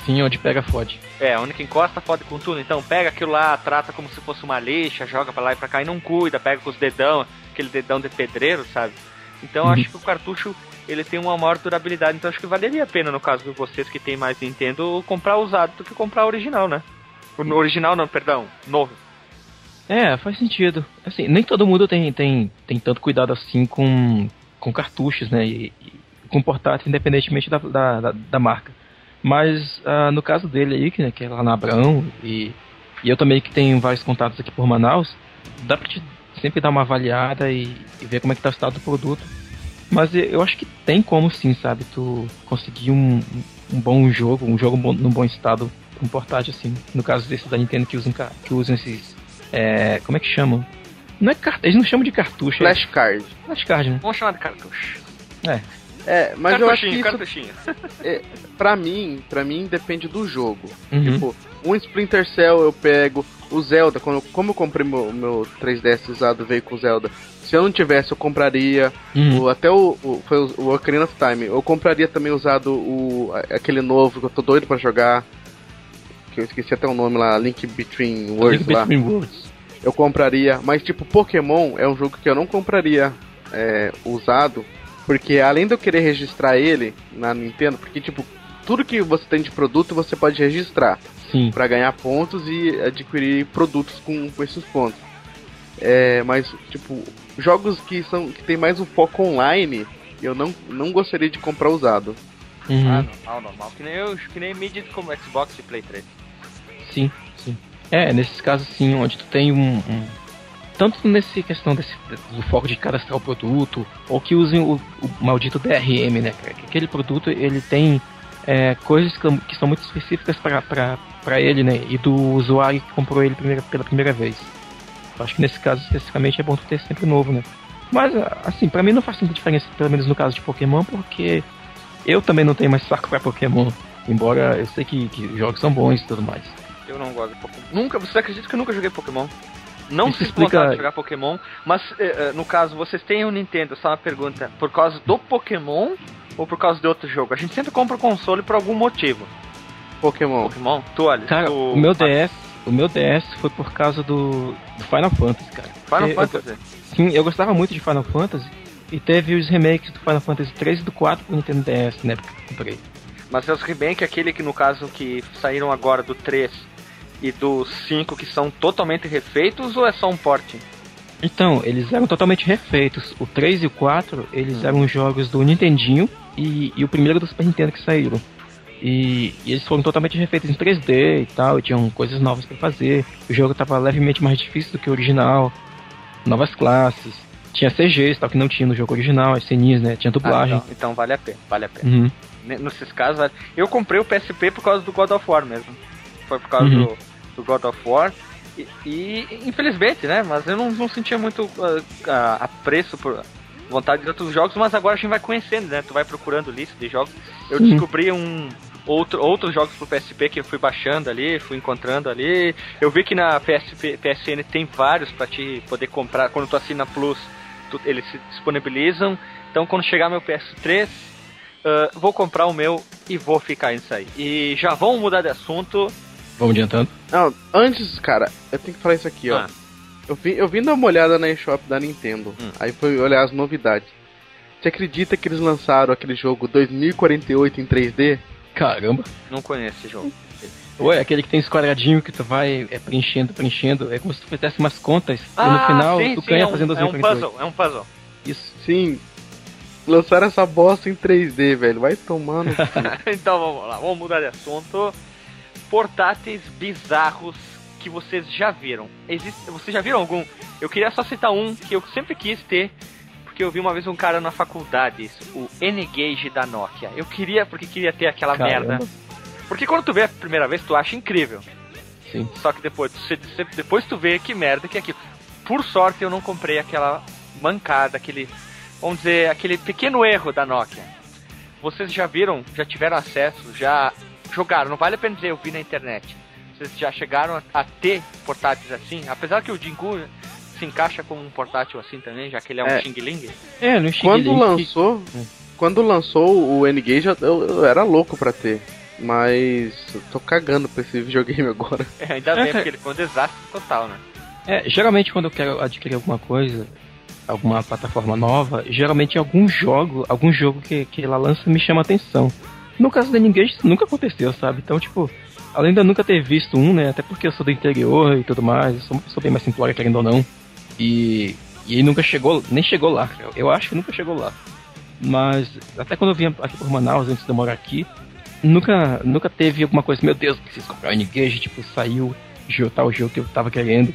Sim, onde pega fode. É, onde que encosta fode com tudo. Então pega aquilo lá, trata como se fosse uma lixa, joga pra lá e pra cá e não cuida, pega com os dedão, aquele dedão de pedreiro, sabe? Então Uhum. acho que o cartucho ele tem uma maior durabilidade, então acho que valeria a pena no caso de vocês que tem mais Nintendo comprar usado do que comprar original, né? O original não, perdão, novo. É, faz sentido. Assim, nem todo mundo tem, tem, tem tanto cuidado assim com, com cartuchos, né? E, e com portátil, independentemente da, da, da, marca. Mas ah, no caso dele aí, que, né, que é lá na Abrão, e, e eu também que tenho vários contatos aqui por Manaus, dá pra te sempre dar uma avaliada e, e ver como é que tá o estado do produto. Mas eu- acho que tem como sim, sabe? Tu conseguir um, um bom jogo, um jogo bom, num bom estado, um portátil assim. No caso desses da Nintendo que usam, que usam esses é, como é que chamam? Não é car... Eles não chamam de cartucho, Flashcard. é flashcard, né? Vamos chamar de cartucho. É, mas eu acho que isso, cartuchinho. pra mim, pra mim depende do jogo. Uhum. Tipo, um Splinter Cell eu pego, o Zelda, quando, como eu comprei meu, meu 3DS usado, veio com o Zelda. Se eu não tivesse, eu compraria. Uhum. O, até o, o, foi o, Ocarina of Time. Eu compraria também usado o, aquele novo que eu tô doido pra jogar. Que eu esqueci até o nome lá, Link Between Worlds Link lá. Between Worlds. Eu compraria. Mas tipo, Pokémon é um jogo que eu não compraria é, usado. Porque além de eu querer registrar ele na Nintendo, porque tipo, tudo que você tem de produto você pode registrar Sim. para ganhar pontos e adquirir produtos com, com esses pontos. É, mas tipo, jogos que são que tem mais um foco online, eu não, não gostaria de comprar usado. Uhum. Ah, normal, normal. Que nem eu, que nem mídia como Xbox e Play 3. Sim, sim. É, nesses casos sim, onde tu tem um. um- tanto nesse questão desse, do foco de cadastrar o produto, ou que usem o, o maldito DRM, né, aquele produto ele tem é, coisas que, que são muito específicas para ele, né? E do usuário que comprou ele primeira, pela primeira vez. Eu acho que nesse caso especificamente é bom tu ter sempre novo, né? Mas, assim, pra mim não faz muita diferença, pelo menos no caso de Pokémon, porque eu também não tenho mais saco pra Pokémon. Embora eu sei que, que os jogos são bons e tudo mais. Eu não gosto de Pokémon. Nunca, você acredita que eu nunca joguei Pokémon? Não Isso sinto explica- de jogar Pokémon, mas eh, eh, no caso, vocês têm um Nintendo, só uma pergunta, por causa do Pokémon ou por causa de outro jogo? A gente sempre compra o console por algum motivo. Pokémon. Pokémon? Tu, olha, Cara, tu... o meu DS, o meu DS foi por causa do, do Final Fantasy, cara. Final Porque Fantasy. Eu, sim, eu gostava muito de Final Fantasy e teve os remakes do Final Fantasy 3 e do 4 pro Nintendo DS, né? Porque eu comprei. Mas é os remake, aquele que no caso que saíram agora do 3 e do 5 que são totalmente refeitos ou é só um porte? Então, eles eram totalmente refeitos. O 3 e o 4, eles Hum. eram jogos do Nintendinho e, e o primeiro do Super Nintendo que saíram. E, e eles foram totalmente refeitos em 3D e tal, e tinham coisas novas pra fazer. O jogo tava levemente mais difícil do que o original, novas classes, tinha CGs, tal, que não tinha no jogo original, as ceninhas, né? Tinha Ah, dublagem. então, então vale a pena, vale a pena. Uhum. Ne- Nesses casos, vale. eu comprei o PSP por causa do God of War mesmo. Foi por causa Uhum. do, do God of War. E, e, infelizmente, né? Mas eu não, não sentia muito ah, ah, apreço por vontade de outros jogos, mas agora a gente vai conhecendo, né? Tu vai procurando lista de jogos. Eu Sim. descobri um outro, outros jogos pro PSP que eu fui baixando ali, fui encontrando ali. Eu vi que na PSP, PSN tem vários pra te poder comprar. Quando tu assina Plus, tu- eles se disponibilizam. Então quando chegar meu PS3, ah, vou comprar o meu e vou ficar nisso aí. E já vamos mudar de assunto. Vamos adiantando. Não, antes, cara, eu tenho que falar isso aqui, ó. Ah. Eu vim, eu vim dar uma olhada na eShop da Nintendo. Hum. Aí fui olhar as novidades. Você acredita que eles lançaram aquele jogo 2048 em 3D? Caramba. Não conheço esse jogo. Ué, aquele que tem esse quadradinho que tu vai é, preenchendo, preenchendo. É como se tu fizesse umas contas e no final sim, tu sim, ganha é um, fazendo é um 2048. puzzle, é um puzzle. Isso. Sim. Lançaram essa bosta em 3D, velho. Vai tomando. então vamos lá, vamos mudar de assunto. Portáteis bizarros que vocês já viram. Existe, vocês já viram algum? Eu queria só citar um que eu sempre quis ter, porque eu vi uma vez um cara na faculdade, isso, o N-Gage da Nokia. Eu queria, porque queria ter aquela Caramba. merda. Porque quando tu vê a primeira vez, tu acha incrível. Sim. Só que depois, depois tu vê que merda que é aquilo. Por sorte eu não comprei aquela mancada, aquele, vamos dizer, aquele pequeno erro da Nokia. Vocês já viram, já tiveram acesso, já jogaram, não vale a pena dizer, eu vi na internet. Vocês já chegaram a, a ter portáteis assim? Apesar que o Jingu se encaixa como um portátil assim também, já que ele é um É. Xing Ling. É, no Quando Xing Ling, lançou, quando lançou o N-Gage, eu, eu era louco pra ter. Mas eu tô cagando pra esse videogame agora. É, ainda É, bem, cara. porque ele foi um desastre total, né? É, geralmente quando eu quero adquirir alguma coisa, alguma plataforma nova, geralmente algum jogo, algum jogo que, que ela lança me chama atenção. No caso da Engage isso nunca aconteceu, sabe? Então, tipo, além de eu nunca ter visto um, né? Até porque eu sou do interior e tudo mais, eu sou uma pessoa bem mais simplória, querendo ou não. E, e ele nunca chegou, nem chegou lá. Eu, acho que nunca chegou lá. Mas até quando eu vinha aqui por Manaus, antes de eu morar aqui, nunca, nunca teve alguma coisa, meu Deus, preciso comprar o N-Gage, tipo, saiu tal jogo que eu tava querendo.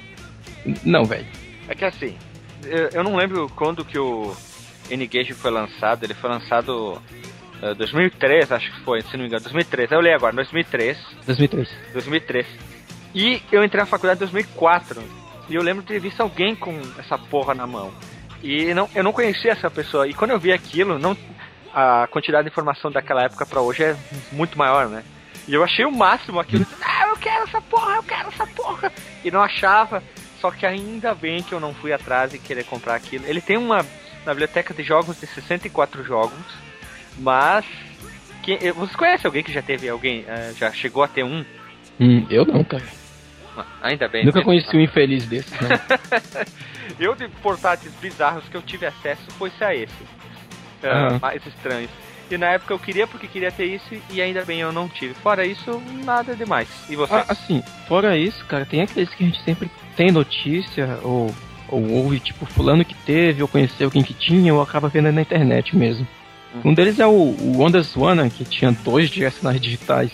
Não, velho. É que assim, eu, não lembro quando que o N-Gage foi lançado. Ele foi lançado em 2003, acho que foi, se não me engano. 2003, eu li agora, 2003. 2003. 2003. E eu entrei na faculdade em 2004. E eu lembro de ter visto alguém com essa porra na mão. E não, eu não conhecia essa pessoa. E quando eu vi aquilo, não, a quantidade de informação daquela época pra hoje é muito maior, né? E eu achei o máximo aquilo. Ah, eu quero essa porra, eu quero essa porra. E não achava. Só que ainda bem que eu não fui atrás e querer comprar aquilo. Ele tem uma na biblioteca de jogos de 64 jogos. Mas. Que, eh, vocês conhecem alguém que já teve alguém. eh, já chegou a ter um? Hum, eu não, cara. Ainda bem. Nunca né? conheci um infeliz desse, né? Eu de portáteis bizarros que eu tive acesso foi a esse. Ah, Aham. Mais estranhos. E na época eu queria porque queria ter isso e ainda bem eu não tive. Fora isso, nada demais. E você? Ah, assim, fora isso, cara, tem aqueles que a gente sempre tem notícia, ou, ou ouve, tipo, fulano que teve, ou conheceu alguém que tinha, ou acaba vendo na internet mesmo. Um deles é o, o Wonders One, que tinha dois direcionais digitais.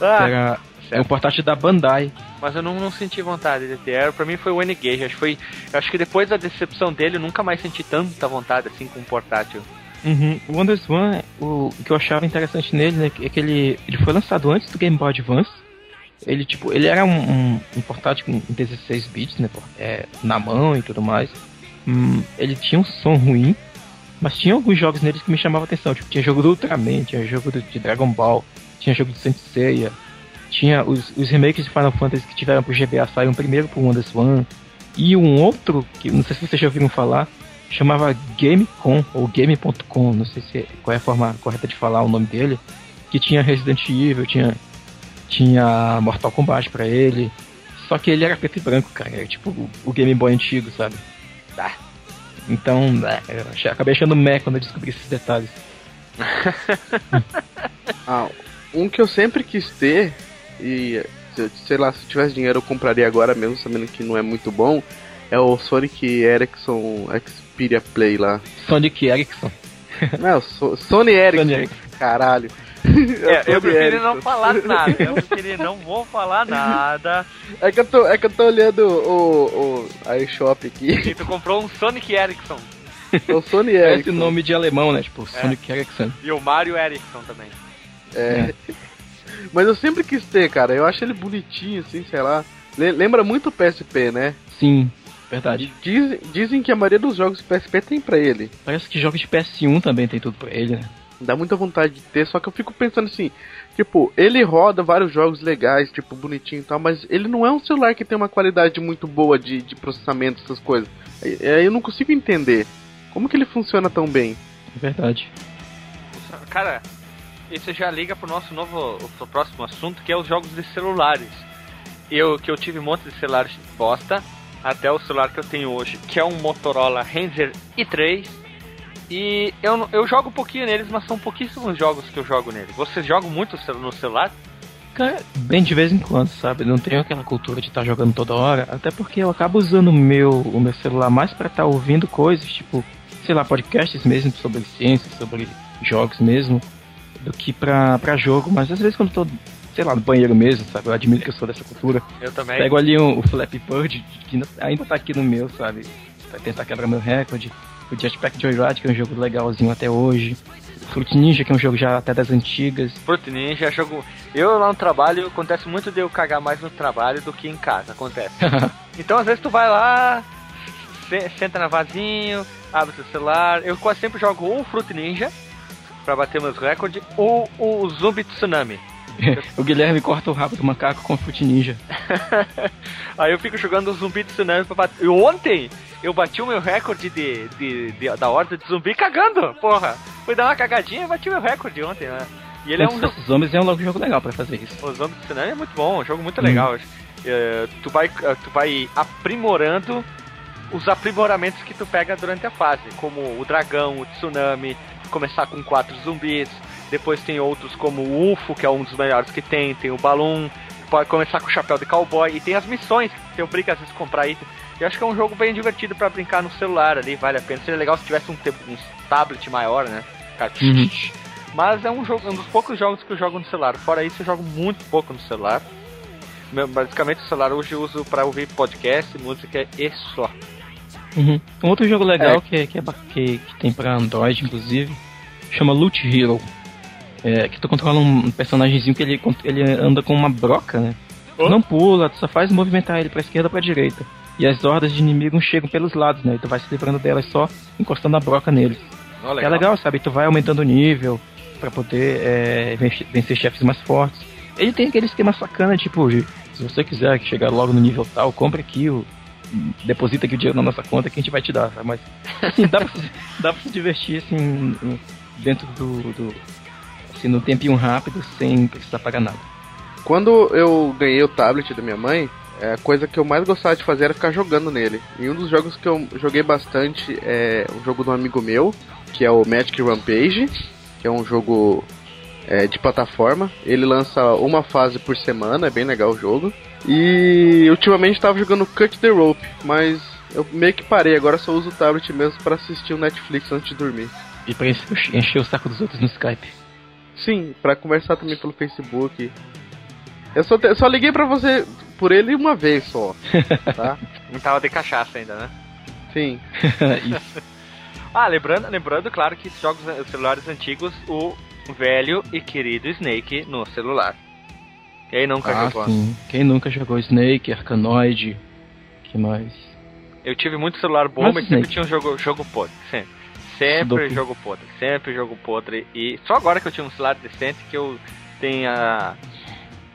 Ah, era, é um portátil da Bandai. Mas eu não, não senti vontade de ter. Era, pra mim foi o N-Gage. Acho, que foi, acho que depois da decepção dele, eu nunca mais senti tanta vontade assim com um portátil. Uhum. O Wonders One, o, que eu achava interessante nele, né, é que ele, ele foi lançado antes do Game Boy Advance. Ele, tipo, ele era um, um, um portátil com 16 bits, né, é, na mão e tudo mais. Hum, ele tinha um som ruim, mas tinha alguns jogos neles que me chamavam atenção. Tipo, tinha jogo do Ultraman, tinha jogo do, de Dragon Ball, tinha jogo de Saint Seiya, tinha os, os remakes de Final Fantasy que tiveram pro GBA saíram primeiro pro Wonders One. E um outro, que não sei se vocês já ouviram falar, chamava GameCom, ou Game.com, não sei se qual é a forma correta de falar o nome dele, que tinha Resident Evil, tinha, tinha Mortal Kombat pra ele, só que ele era preto e branco, cara, era tipo o, Game Boy antigo, sabe? Ah. Então, é, eu acabei achando meh quando eu descobri esses detalhes. Ah, um que eu sempre quis ter, e sei lá, se eu tivesse dinheiro eu compraria agora mesmo, sabendo que não é muito bom, é o Sonic Ericsson Xperia Play lá. Sonic Ericsson. Não, so Sony Ericsson, Sony Ericsson. caralho. É, eu Ericsson. não falar nada. Eu preferi não vou falar nada. É que eu tô, é que eu tô olhando o, o iShop aqui, E tu comprou um Sonic Ericsson. é o Sony É Ericsson. esse nome de alemão, né? Tipo, Sonic Ericsson. E o Mario Ericsson também. É. Mas eu sempre quis ter, cara. Eu acho ele bonitinho, assim, sei lá. Le- lembra muito o PSP, né? Sim, verdade. Diz- dizem que a maioria dos jogos do PSP tem pra ele. Parece que jogos de PS1 também tem tudo pra ele, né? Dá muita vontade de ter, só que eu fico pensando assim, tipo, ele roda vários jogos legais, tipo, bonitinho e tal, mas ele não é um celular que tem uma qualidade muito boa de, de processamento, essas coisas. Aí aí eu não consigo entender. Como que ele funciona tão bem? É verdade. Cara, isso já liga pro nosso novo, pro próximo assunto, que é os jogos de celulares. Eu que eu tive um monte de celulares bosta, até o celular que eu tenho hoje, que é um Motorola Ranger i3. E eu, eu jogo um pouquinho neles, mas são pouquíssimos jogos que eu jogo nele. Vocês jogam muito no celular? Cara, bem de vez em quando, sabe? Não tenho aquela cultura de estar jogando toda hora, até porque eu acabo usando o meu, o meu celular mais pra estar ouvindo coisas, tipo, sei lá, podcasts mesmo sobre ciência, sobre jogos mesmo, do que pra, pra jogo. Mas às vezes quando eu tô, sei lá, no banheiro mesmo, sabe? Eu admito que eu sou dessa cultura. Eu também. Pego ali um, o Flappy Bird, que ainda tá aqui no meu, sabe? Pra tentar quebrar meu recorde. o Jetpack Joyride, que é um jogo legalzinho até hoje. Fruit Ninja, que é um jogo já até das antigas. Fruit Ninja é jogo. Eu lá no trabalho, acontece muito de eu cagar mais no trabalho do que em casa, acontece. então às vezes tu vai lá, senta na vasinho, abre seu celular. Eu quase sempre jogo ou Fruit Ninja pra bater meus recordes, ou o Zumbi Tsunami. o Guilherme corta o rabo do macaco com o Fruit Ninja. Aí eu fico jogando o Zumbi Tsunami pra bater. E ontem eu bati o meu recorde de, de, de, da horda de zumbi cagando, porra. Fui dar uma cagadinha e bati meu recorde ontem, né? E ele é um. Os zombies é um jogo legal pra fazer isso. O Zombies Tsunami é muito bom, um jogo muito legal. Hum. Uh, tu, vai, uh, tu vai aprimorando os aprimoramentos que tu pega durante a fase, como o dragão, o tsunami, começar com quatro zumbis, depois tem outros como o UFO, que é um dos melhores que tem, tem o Balloon, pode começar com o chapéu de cowboy, e tem as missões, que eu brinco às vezes comprar item. Eu acho que é um jogo bem divertido para brincar no celular ali, vale a pena. Seria legal se tivesse um, um tablet maior, né? Uhum. Mas é um jogo, um dos poucos jogos que eu jogo no celular. Fora isso, eu jogo muito pouco no celular. Basicamente, o celular hoje eu uso para ouvir podcast, música e só. Uhum. Um outro jogo legal é. Que, que, é, que, que tem para Android, inclusive, chama Loot Hero. É, que tu controla um personagemzinho que ele, ele anda com uma broca, né? Oh. Não pula, tu só faz movimentar ele pra esquerda ou pra direita. E as hordas de inimigos chegam pelos lados, né? E tu vai se livrando delas só encostando a broca neles. Oh, legal. É legal, sabe? Tu vai aumentando o nível para poder é, vencer chefes mais fortes. Ele tem aquele esquema sacana, tipo, se você quiser chegar logo no nível tal, compre aqui o, deposita aqui o dinheiro na nossa conta que a gente vai te dar, sabe? Mas assim, dá, pra, dá pra se divertir assim dentro do, do assim, no tempinho rápido sem precisar pagar nada. Quando eu ganhei o tablet da minha mãe, é, a coisa que eu mais gostava de fazer era ficar jogando nele. E um dos jogos que eu joguei bastante é um jogo de um amigo meu, que é o Magic Rampage, que é um jogo é, de plataforma. Ele lança uma fase por semana, é bem legal o jogo. E ultimamente estava jogando Cut the Rope, mas eu meio que parei, agora só uso o tablet mesmo para assistir o Netflix antes de dormir. E pra encher o saco dos outros no Skype. Sim, para conversar também pelo Facebook. Eu só, te, só liguei pra você por ele uma vez só, tá? Não tava de cachaça ainda, né? Sim. ah, lembrando, lembrando, claro, que jogos celulares antigos, o velho e querido Snake no celular. Quem nunca ah, jogou? Sim. Quem nunca jogou Snake, Arkanoid, que mais? Eu tive muito celular bom, mas, mas sempre tinha um jogo, jogo podre, sempre. Sempre jogo podre, sempre jogo podre. E só agora que eu tinha um celular decente que eu tenho a,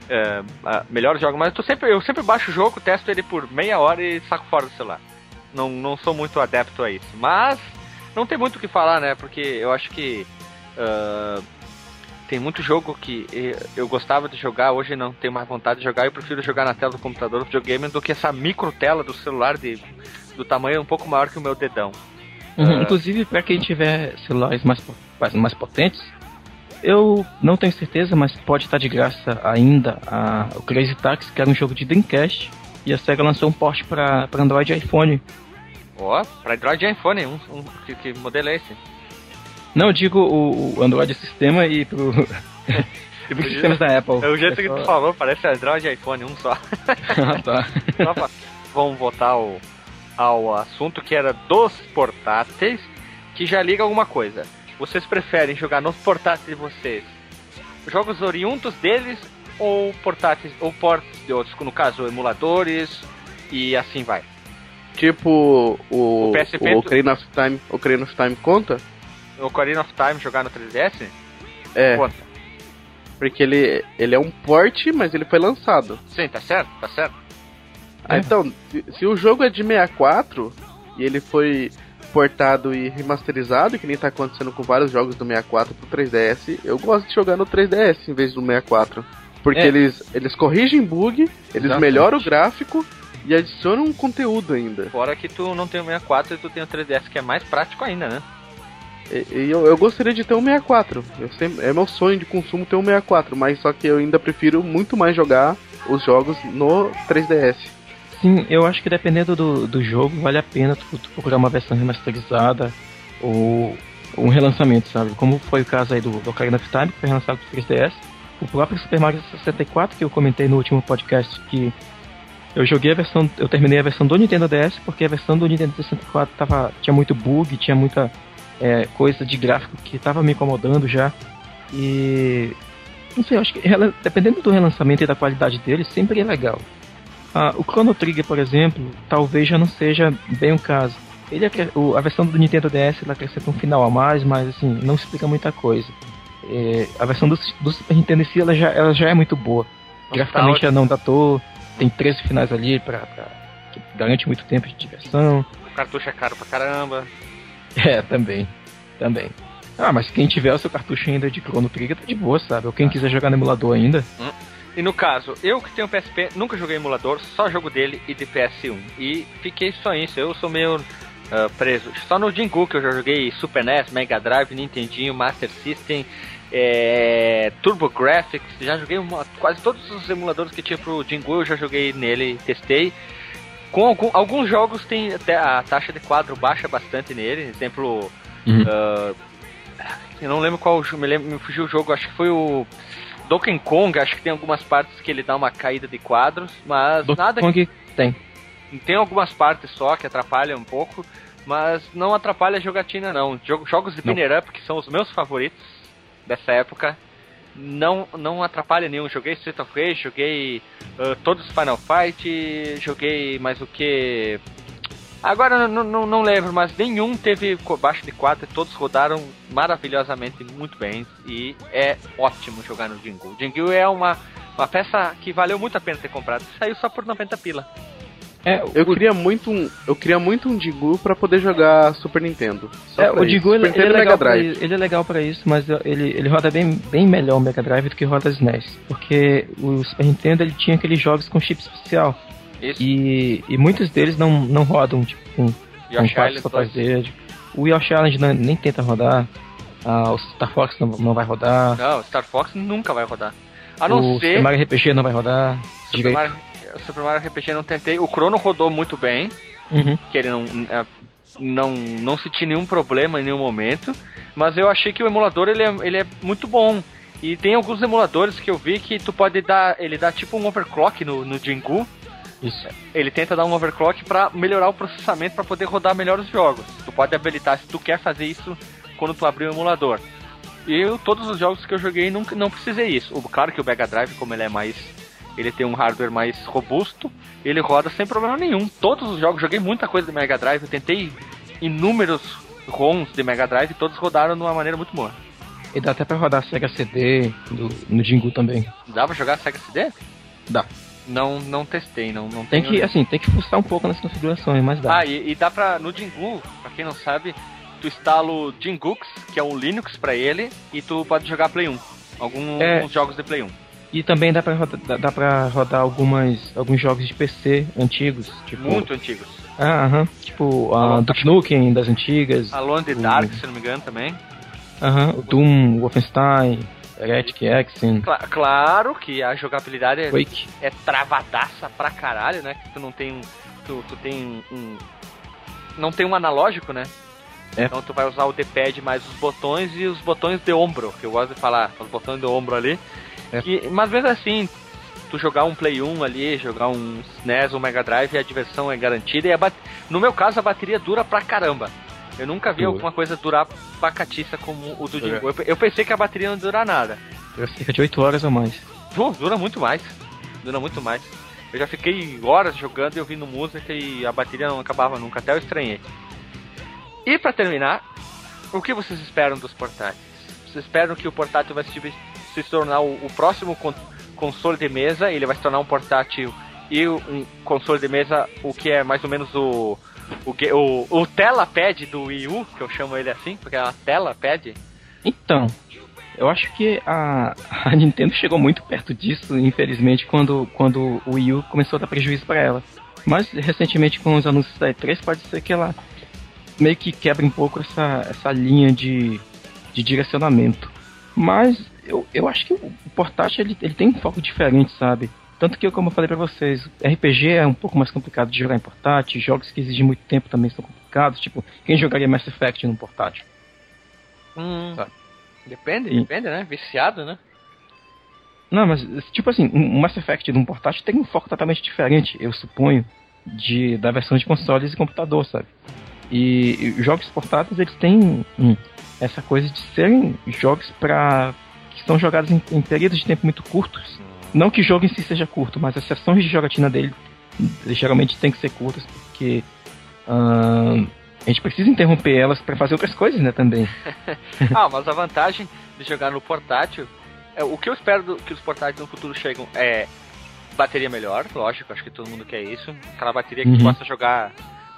a, a melhor jogo. Mas eu, sempre, eu sempre baixo o jogo, testo ele por meia hora e saco fora do celular. Não, não sou muito adepto a isso. Mas não tem muito o que falar, né? Porque eu acho que uh, tem muito jogo que eu gostava de jogar, hoje não tenho mais vontade de jogar. Eu prefiro jogar na tela do computador, do videogame, do que essa micro tela do celular de, do tamanho um pouco maior que o meu dedão. Uhum, uh... Inclusive, para quem tiver celulares mais, mais, potentes, eu não tenho certeza, mas pode estar de graça ainda a, o Crazy Taxi, que era um jogo de Dreamcast, e a SEGA lançou um porte para Android e iPhone. Ó, oh, para Android e iPhone, um, um, que, que modelo é esse? Não, eu digo o, o Android sistema e pro. e pros sistemas da Apple. É o jeito é que só... tu falou, parece Android e iPhone, um só. ah, tá. Vamos voltar ao, ao assunto que era dos portáteis, que já liga alguma coisa. Vocês preferem jogar nos portáteis de vocês jogos oriundos deles ou portáteis ou ports de outros, no caso emuladores e assim vai. Tipo o, o PSP o Ocarina of Time, o Ocarina of Time conta? O Ocarina of Time jogar no 3DS? É. Conta. Porque ele, ele é um port, mas ele foi lançado. Sim, tá certo, tá certo. Ah, então, se, se, o jogo é de 64 e ele foi portado e remasterizado, que nem tá acontecendo com vários jogos do 64 pro 3DS, eu gosto de jogar no 3DS em vez do 64. Porque é. eles, eles corrigem bug, eles Exatamente. melhoram o gráfico e adicionam um conteúdo ainda. Fora que tu não tem o 64 e tu tem o 3DS, que é mais prático ainda, né? E, eu, eu, gostaria de ter um 64. Eu sempre, é meu sonho de consumo ter um 64, mas só que eu ainda prefiro muito mais jogar os jogos no 3DS. Sim, eu acho que dependendo do, do jogo, vale a pena tu, tu procurar uma versão remasterizada ou, um relançamento, sabe? Como foi o caso aí do, do Ocarina of Time, que foi relançado pro 3DS. O próprio Super Mario 64, que eu comentei no último podcast, que Eu joguei a versão, eu terminei a versão do Nintendo DS porque a versão do Nintendo 64 tava, tinha muito bug, tinha muita é, coisa de gráfico que tava me incomodando já. E não sei, acho que dependendo do relançamento e da qualidade dele, sempre é legal. Ah, o Chrono Trigger, por exemplo, talvez já não seja bem o caso. Ele a versão do Nintendo DS ela acrescenta um final a mais, mas assim, não explica muita coisa. É, a versão do, do, Super Nintendo em si ela já, ela já é muito boa. Graficamente ela não datou, tem 13 finais ali pra, pra, que garante muito tempo de diversão. O cartucho é caro pra caramba. É, também. Também. Ah, mas quem tiver o seu cartucho ainda de Chrono Trigger tá de boa, sabe? Ou quem quiser jogar no emulador ainda. Hum. E no caso, eu que tenho PSP, nunca joguei emulador, só jogo dele e de PS1. E fiquei só isso, eu sou meio uh, preso. Só no Jingu que eu já joguei Super NES, Mega Drive, Nintendinho, Master System, é, Turbo Graphics, já joguei uma, quase todos os emuladores que tinha pro Jingu, eu já joguei nele, testei. Com algum, alguns jogos tem até a taxa de quadro baixa bastante nele, exemplo. Uhum. Uh, eu não lembro qual me, lembro, me fugiu o jogo, acho que foi o Donkey Kong, acho que tem algumas partes que ele dá uma caída de quadros, mas Donkey nada Kong que... tem. Tem algumas partes só que atrapalham um pouco, mas não atrapalha a jogatina não. Jogos de Pinner Up, que são os meus favoritos dessa época, não não atrapalha nenhum. Joguei Street of Rage, joguei uh, todos os Final Fight, joguei mais o que Agora não, não, lembro, mas nenhum teve baixo de 4 e todos rodaram maravilhosamente muito bem. E é ótimo jogar no Jingu. Jingu é uma, uma peça que valeu muito a pena ter comprado. Saiu só por 90 pila. É, eu o... queria muito um, eu queria muito um Jingu para poder jogar Super Nintendo. É, o Jingu ele, ele, é legal pra, ele é legal para isso, mas ele, ele roda bem, bem melhor o Mega Drive do que roda SNES, porque o Super Nintendo ele tinha aqueles jogos com chip especial. Isso. E, e muitos deles não, não rodam, tipo, com, com quatro. O Yoshi Island não, nem tenta rodar. Ah, o Star Fox não, não vai rodar. Não, o Star Fox nunca vai rodar. A não o ser. Super Mario RPG não vai rodar. Super Mario, Super Mario RPG não tentei. O Chrono rodou muito bem. Uhum. Que ele não, é, não, não senti nenhum problema em nenhum momento. Mas eu achei que o emulador ele é, ele é muito bom. E tem alguns emuladores que eu vi que tu pode dar. Ele dá tipo um overclock no, no Jingu isso. Ele tenta dar um overclock para melhorar o processamento para poder rodar melhor os jogos. Tu pode habilitar se tu quer fazer isso quando tu abrir o emulador. E eu, todos os jogos que eu joguei não, não precisei isso. O, claro que o Mega Drive, como ele é mais. Ele tem um hardware mais robusto, ele roda sem problema nenhum. Todos os jogos, joguei muita coisa de Mega Drive, eu tentei inúmeros ROMs de Mega Drive e todos rodaram de uma maneira muito boa. E dá até pra rodar Sega CD do, no Jingu também. Dá pra jogar Sega CD? Dá. Não, não testei, não, não tem que, assim, tem que fuçar um pouco nas configurações, mas dá. Ah, e, e dá pra, no Jingu, pra quem não sabe, tu instala o Jingux, que é um Linux pra ele, e tu pode jogar Play 1. Alguns é... jogos de Play 1. E também dá pra, rodar, dá rodar algumas, alguns jogos de PC antigos. Tipo... Muito antigos. Ah, aham. Tipo, a uh, Duke Nukem das antigas. Alone in the Dark, se não me engano, também. Aham, o Doom, o Wolfenstein. Heretic Action. Cla claro que a jogabilidade é, é travadaça pra caralho, né? Que tu não tem um. Tu, tu tem um. Não tem um analógico, né? É. Então tu vai usar o D-pad mais os botões e os botões de ombro, que eu gosto de falar, os botões de ombro ali. É. Que, mas mesmo assim, tu jogar um Play 1 ali, jogar um SNES ou um Mega Drive, a diversão é garantida. E no meu caso, a bateria dura pra caramba. Eu nunca vi alguma coisa durar pacatiça como o do Jingu. Eu, eu, pensei que a bateria não dura nada. Dura cerca de 8 horas ou mais. Pô, dura muito mais. Dura muito mais. Eu já fiquei horas jogando e ouvindo música e a bateria não acabava nunca, até eu estranhei. E para terminar, o que vocês esperam dos portáteis? Vocês esperam que o portátil vai se, se tornar o, o próximo con console de mesa? Ele vai se tornar um portátil e um console de mesa, o que é mais ou menos o o, o, o do Wii U, que eu chamo ele assim, porque é uma telapad. Então, eu acho que a, a Nintendo chegou muito perto disso, infelizmente, quando, quando o Wii U começou a dar prejuízo para ela. Mas recentemente com os anúncios da E3 pode ser que ela meio que quebre um pouco essa, essa linha de, de direcionamento. Mas eu, eu acho que o portátil ele, ele tem um foco diferente, sabe? Tanto que, como eu falei para vocês, RPG é um pouco mais complicado de jogar em portátil, jogos que exigem muito tempo também são complicados. Tipo, quem jogaria Mass Effect num portátil? Hum, depende, e... depende, né? Viciado, né? Não, mas, tipo assim, um Mass Effect de um portátil tem um foco totalmente diferente, eu suponho, de, da versão de consoles e computador, sabe? E, e jogos portáteis, eles têm hum, essa coisa de serem jogos para que são jogados em, em, períodos de tempo muito curtos. Não que o jogo em si seja curto, mas as sessões de jogatina dele geralmente tem que ser curtas, porque hum, a gente precisa interromper elas para fazer outras coisas, né, também. ah, mas a vantagem de jogar no portátil é, o que eu espero do, que os portáteis no futuro chegam é bateria melhor, lógico, acho que todo mundo quer isso. Aquela bateria que uhum. possa jogar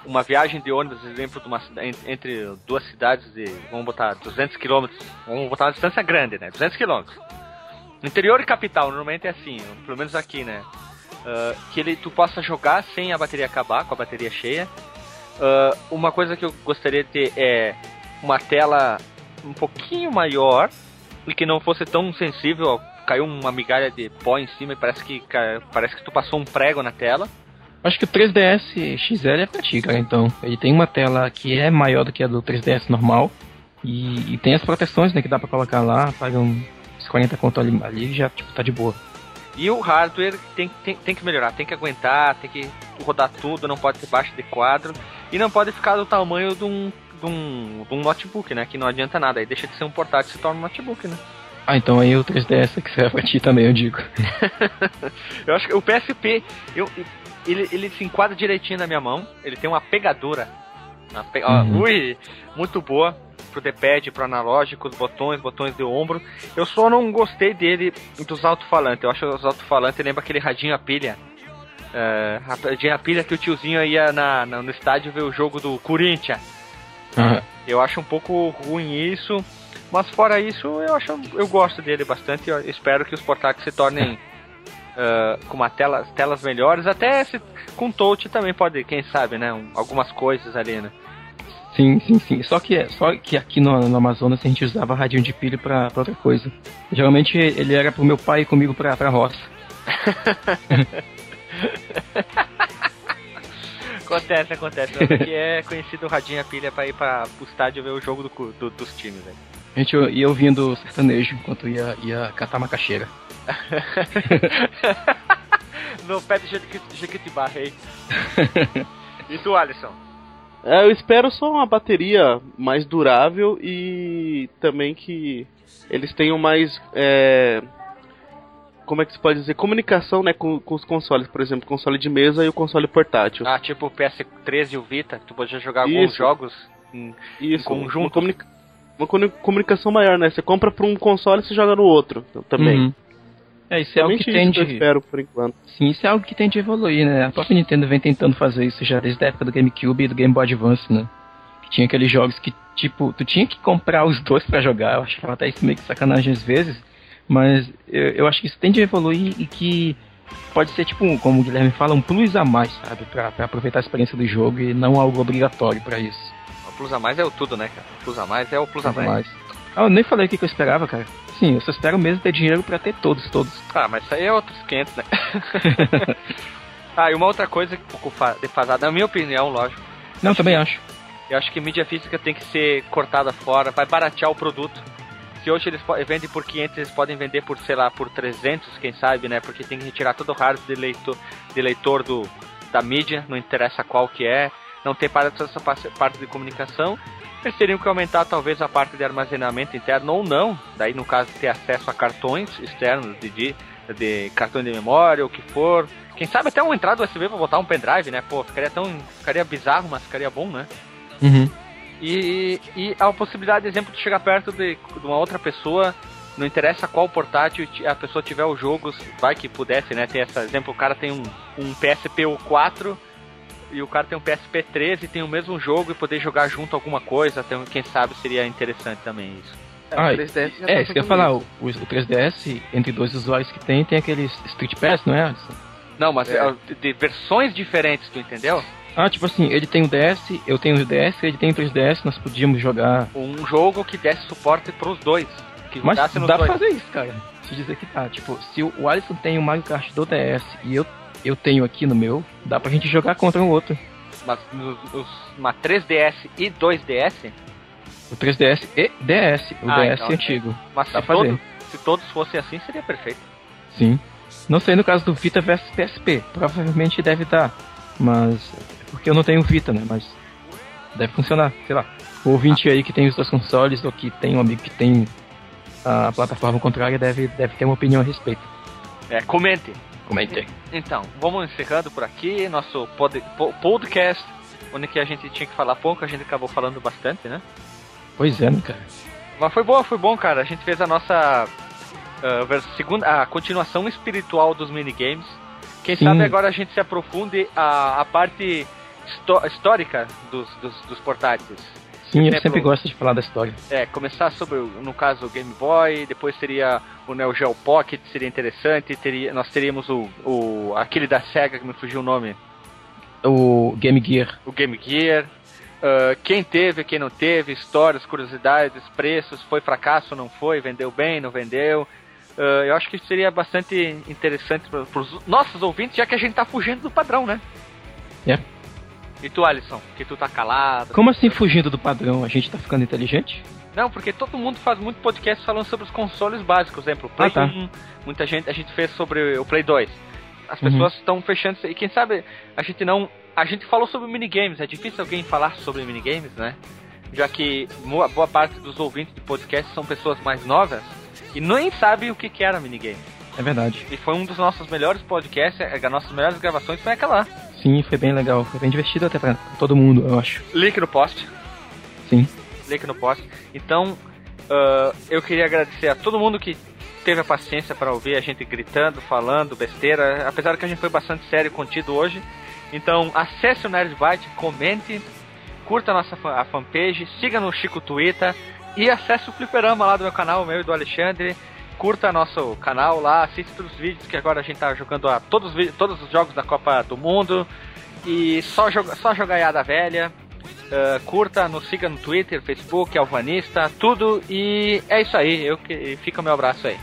uma viagem de ônibus, exemplo, de uma, entre duas cidades de, vamos botar 200 km, vamos botar uma distância grande, né? 200 km. No interior e capital, normalmente é assim, pelo menos aqui, né? Uh, que ele, tu possa jogar sem a bateria acabar, com a bateria cheia. Uh, uma coisa que eu gostaria de ter é uma tela um pouquinho maior, e que não fosse tão sensível, caiu uma migalha de pó em cima e parece que parece que tu passou um prego na tela. Acho que o 3DS XL é pra ti, cara, então. Ele tem uma tela que é maior do que a do 3DS normal. E, e tem as proteções, né, que dá pra colocar lá, paga uns 40 conto ali, ali já, tipo, tá de boa. E o hardware tem, tem, tem que melhorar, tem que aguentar, tem que rodar tudo, não pode ser baixo de quadro. E não pode ficar do tamanho de um de um, de um notebook, né? Que não adianta nada. Aí deixa de ser um portátil e se torna um notebook, né? Ah, então aí o 3DS é que serve pra ti também, eu digo. eu acho que o PSP, eu, ele, ele se enquadra direitinho na minha mão. Ele tem uma pegadura. Uma pe... uhum. ui, muito boa pro D-pad, pro analógico, os botões, botões de ombro. Eu só não gostei dele dos alto-falantes. Eu acho que os alto-falantes lembra aquele radinho a pilha. Radinho a pilha que o tiozinho ia na, na, no estádio ver o jogo do Corinthians. Uhum. Eu acho um pouco ruim isso, mas fora isso, eu acho eu gosto dele bastante. Eu espero que os portáteis se tornem uh, com uma tela, telas melhores, até se, com touch também pode, quem sabe, né? Um, algumas coisas ali, né? Sim, sim, sim. Só que, só que aqui no, no Amazonas a gente usava radinho de pilha pra, pra outra coisa. Geralmente ele era pro meu pai e comigo pra, pra roça. Acontece, acontece. Que é conhecido o radinho a pilha pra ir pra, pro estádio ver o jogo do, do, dos times, velho. A gente ia ouvindo sertanejo enquanto ia, ia catar macaxeira. no pé de Jequitibá, rei. e tu, Alisson? É, eu espero só uma bateria mais durável e também que eles tenham mais é, como é que se pode dizer, comunicação, né, com, com os consoles, por exemplo, o console de mesa e o console portátil. Ah, tipo o PS3 e o Vita, tu podia jogar Isso. alguns jogos em, Isso, em conjunto. Uma, comunica uma comunicação maior, né? Você compra para um console e você joga no outro também. Uhum. É, isso é algo que tem de... eu espero por enquanto. Sim, isso é algo que tem de evoluir, né? A própria Nintendo vem tentando fazer isso já desde a época do GameCube e do Game Boy Advance, né? Que tinha aqueles jogos que, tipo, tu tinha que comprar os dois para jogar. Eu acho até isso meio que sacanagem às vezes mas eu, eu acho que isso tende a evoluir e que pode ser, tipo, como o Guilherme fala, um plus a mais, sabe? Pra, pra aproveitar a experiência do jogo e não algo obrigatório para isso. O plus a mais é o tudo, né, cara? O plus a mais é o plus, plus a mais. mais. Ah, eu nem falei o que, eu esperava, cara. Sim, eu só espero mesmo ter dinheiro para ter todos, todos. Ah, mas isso aí é outros 500, né? ah, e uma outra coisa um pouco defasada, na minha opinião, lógico. Não, também acho. Eu acho que mídia física tem que ser cortada fora, vai baratear o produto se hoje eles vendem por 500, eles podem vender por, sei lá, por 300, quem sabe, né? Porque tem que retirar todo o hardware de leitor, de leitor do, da mídia, não interessa qual que é, não tem parte essa parte de comunicação. Eles teriam que aumentar talvez a parte de armazenamento interno ou não, daí no caso ter acesso a cartões externos de, de, de cartão de memória ou o que for. Quem sabe até uma entrada USB para botar um pendrive, né? Pô, ficaria tão. ficaria bizarro, mas ficaria bom, né? Uhum. E, e a possibilidade, exemplo, de chegar perto de, de uma outra pessoa, não interessa qual portátil a pessoa tiver os jogos, vai que pudesse, né? Tem essa exemplo, o cara tem um, um PSP 4 e o cara tem um PSP 13 e tem o mesmo jogo e poder jogar junto alguma coisa, até quem sabe seria interessante também isso. É, ah, é, tá isso que eu ia falar, o, o 3DS, entre dois usuários que tem, tem aquele Street Pass, não é, Alisson? Não, mas é. é de versões diferentes, tu entendeu? Ah, tipo assim, ele tem o DS, eu tenho o DS, ele tem o 3DS, nós podíamos jogar. Um jogo que desse suporte pros dois. Que Mas dá dois. pra fazer isso, cara. Se dizer que tá. Tipo, se o Alisson tem o Mario Kart do DS e eu, eu tenho aqui no meu, dá pra gente jogar contra um outro. Mas nos, uma 3DS e 2DS? O 3DS e DS, o ah, DS então, antigo. Mas dá se, todo, se todos fossem assim, seria perfeito. Sim. Não sei no caso do Vita versus PSP. Provavelmente deve dar. Mas. Porque eu não tenho Vita, né? Mas. Deve funcionar, sei lá. O ouvinte aí que tem os dois consoles ou que tem um amigo que tem a plataforma contrária deve, deve ter uma opinião a respeito. É, comente. Comente. Então, vamos encerrando por aqui nosso pod, po- podcast, onde que a gente tinha que falar pouco, a gente acabou falando bastante, né? Pois é, né, cara? Mas foi bom, foi bom, cara. A gente fez a nossa vers- segunda, a continuação espiritual dos minigames. Quem Sim. sabe agora a gente se aprofunde a, a parte histó- histórica dos, dos, dos portáteis. Sim, eu sempre gosto de falar da história. É, começar sobre, no caso, o Game Boy, depois seria o Neo Geo Pocket, seria interessante, teria, nós teríamos o, o aquele da SEGA, que me fugiu o nome, O Game Gear. o Game Gear, ah, quem teve, quem não teve, histórias, curiosidades, preços, foi fracasso, não foi, vendeu bem, não vendeu. Ah, eu acho que seria bastante interessante para os nossos ouvintes, já que a gente tá fugindo do padrão, né? É. E tu, Alisson, que tu tá calado. Como assim fugindo do padrão? A gente tá ficando inteligente? Não, porque todo mundo faz muito podcast falando sobre os consoles básicos, exemplo, Play Ah, tá. 1, muita gente, a gente fez sobre o Play 2. As Uhum. pessoas estão fechando isso aí. E quem sabe a gente não. A gente falou sobre minigames, é difícil alguém falar sobre minigames, né? Já que boa, boa parte dos ouvintes de podcast são pessoas mais novas e nem sabem o que, que era minigame. É verdade. E foi um dos nossos melhores podcasts, é, as nossas melhores gravações foi aquela lá. Sim, foi bem legal. Foi bem divertido até pra todo mundo, eu acho. Link no post. Sim. link no post. Então, ah, eu queria agradecer a todo mundo que teve a paciência para ouvir a gente gritando, falando besteira, apesar que a gente foi bastante sério e contido hoje. Então, acesse o Nerdbyte, comente, curta a nossa a fanpage, siga no Chico Twitter e acesse o Fliperama lá do meu canal, meu e do Alexandre. Curta nosso canal lá, assista os vídeos que agora a gente tá jogando a todos, todos os jogos da Copa do Mundo. E só, joga, só jogaiada velha. Uh, curta, nos siga no Twitter, Facebook, Alvanista, tudo. E é isso aí. Eu que, fica o meu abraço aí.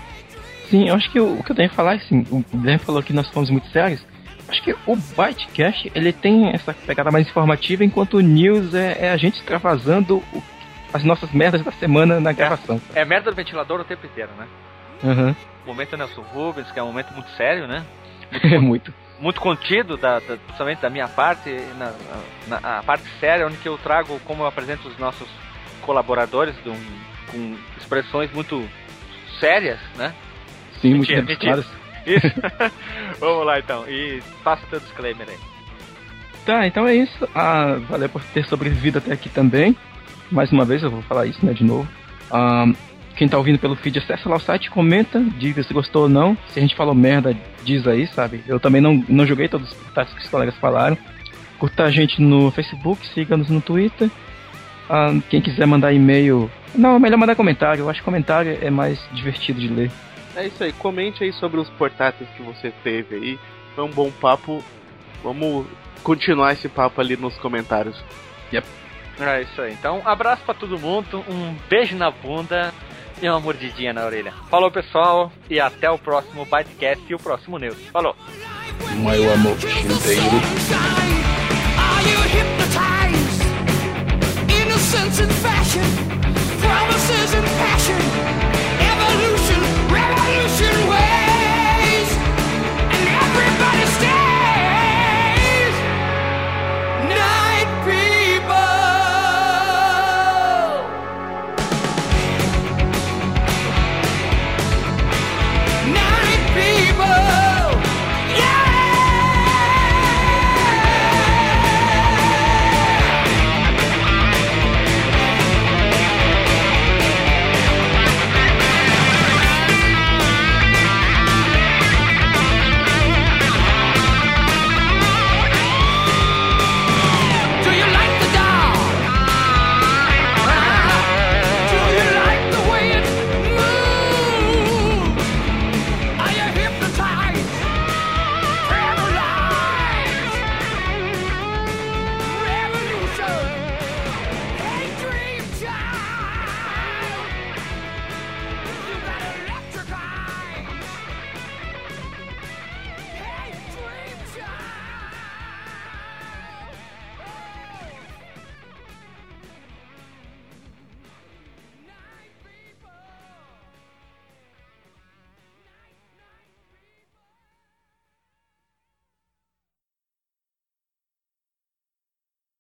Sim, eu acho que o, o que eu tenho a falar, assim, o Guilherme falou que nós fomos muito sérios. Acho que o Bytecast, ele tem essa pegada mais informativa, enquanto o News é, é a gente extravasando o- as nossas merdas da semana na gravação. É merda do ventilador o tempo inteiro, né? Aham. O momento Nelson Rubens, que é um momento muito sério, né? É muito. Muito contido, da, da, principalmente da minha parte, na, na- a parte séria, onde que eu trago como eu apresento os nossos colaboradores um- com expressões muito sérias, né? Sim, Mentira, muito mentira. rebuscadas. Isso. Vamos lá então. E faça teu disclaimer aí. Tá, então é isso. Ah, valeu por ter sobrevivido até aqui também. Mais uma vez eu vou falar isso, né, de novo. Ah, quem tá ouvindo pelo feed, acessa lá o site, comenta, diga se gostou ou não. Se a gente falou merda, diz aí, sabe? Eu também não, não joguei todos os portais que os colegas falaram. Curta a gente no Facebook, siga-nos no Twitter. Ah, quem quiser mandar e-mail. Não, é melhor mandar comentário. Eu acho que comentário é mais divertido de ler. É isso aí, comente aí sobre os portáteis que você teve aí. Foi um bom papo. Vamos continuar esse papo ali nos comentários. É isso aí. Então, abraço pra todo mundo, um beijo na bunda e uma mordidinha na orelha. Falou, pessoal, e até o próximo Bytecast e o próximo News. Falou! Meu amor, promises and passion, evolution, revolution, where?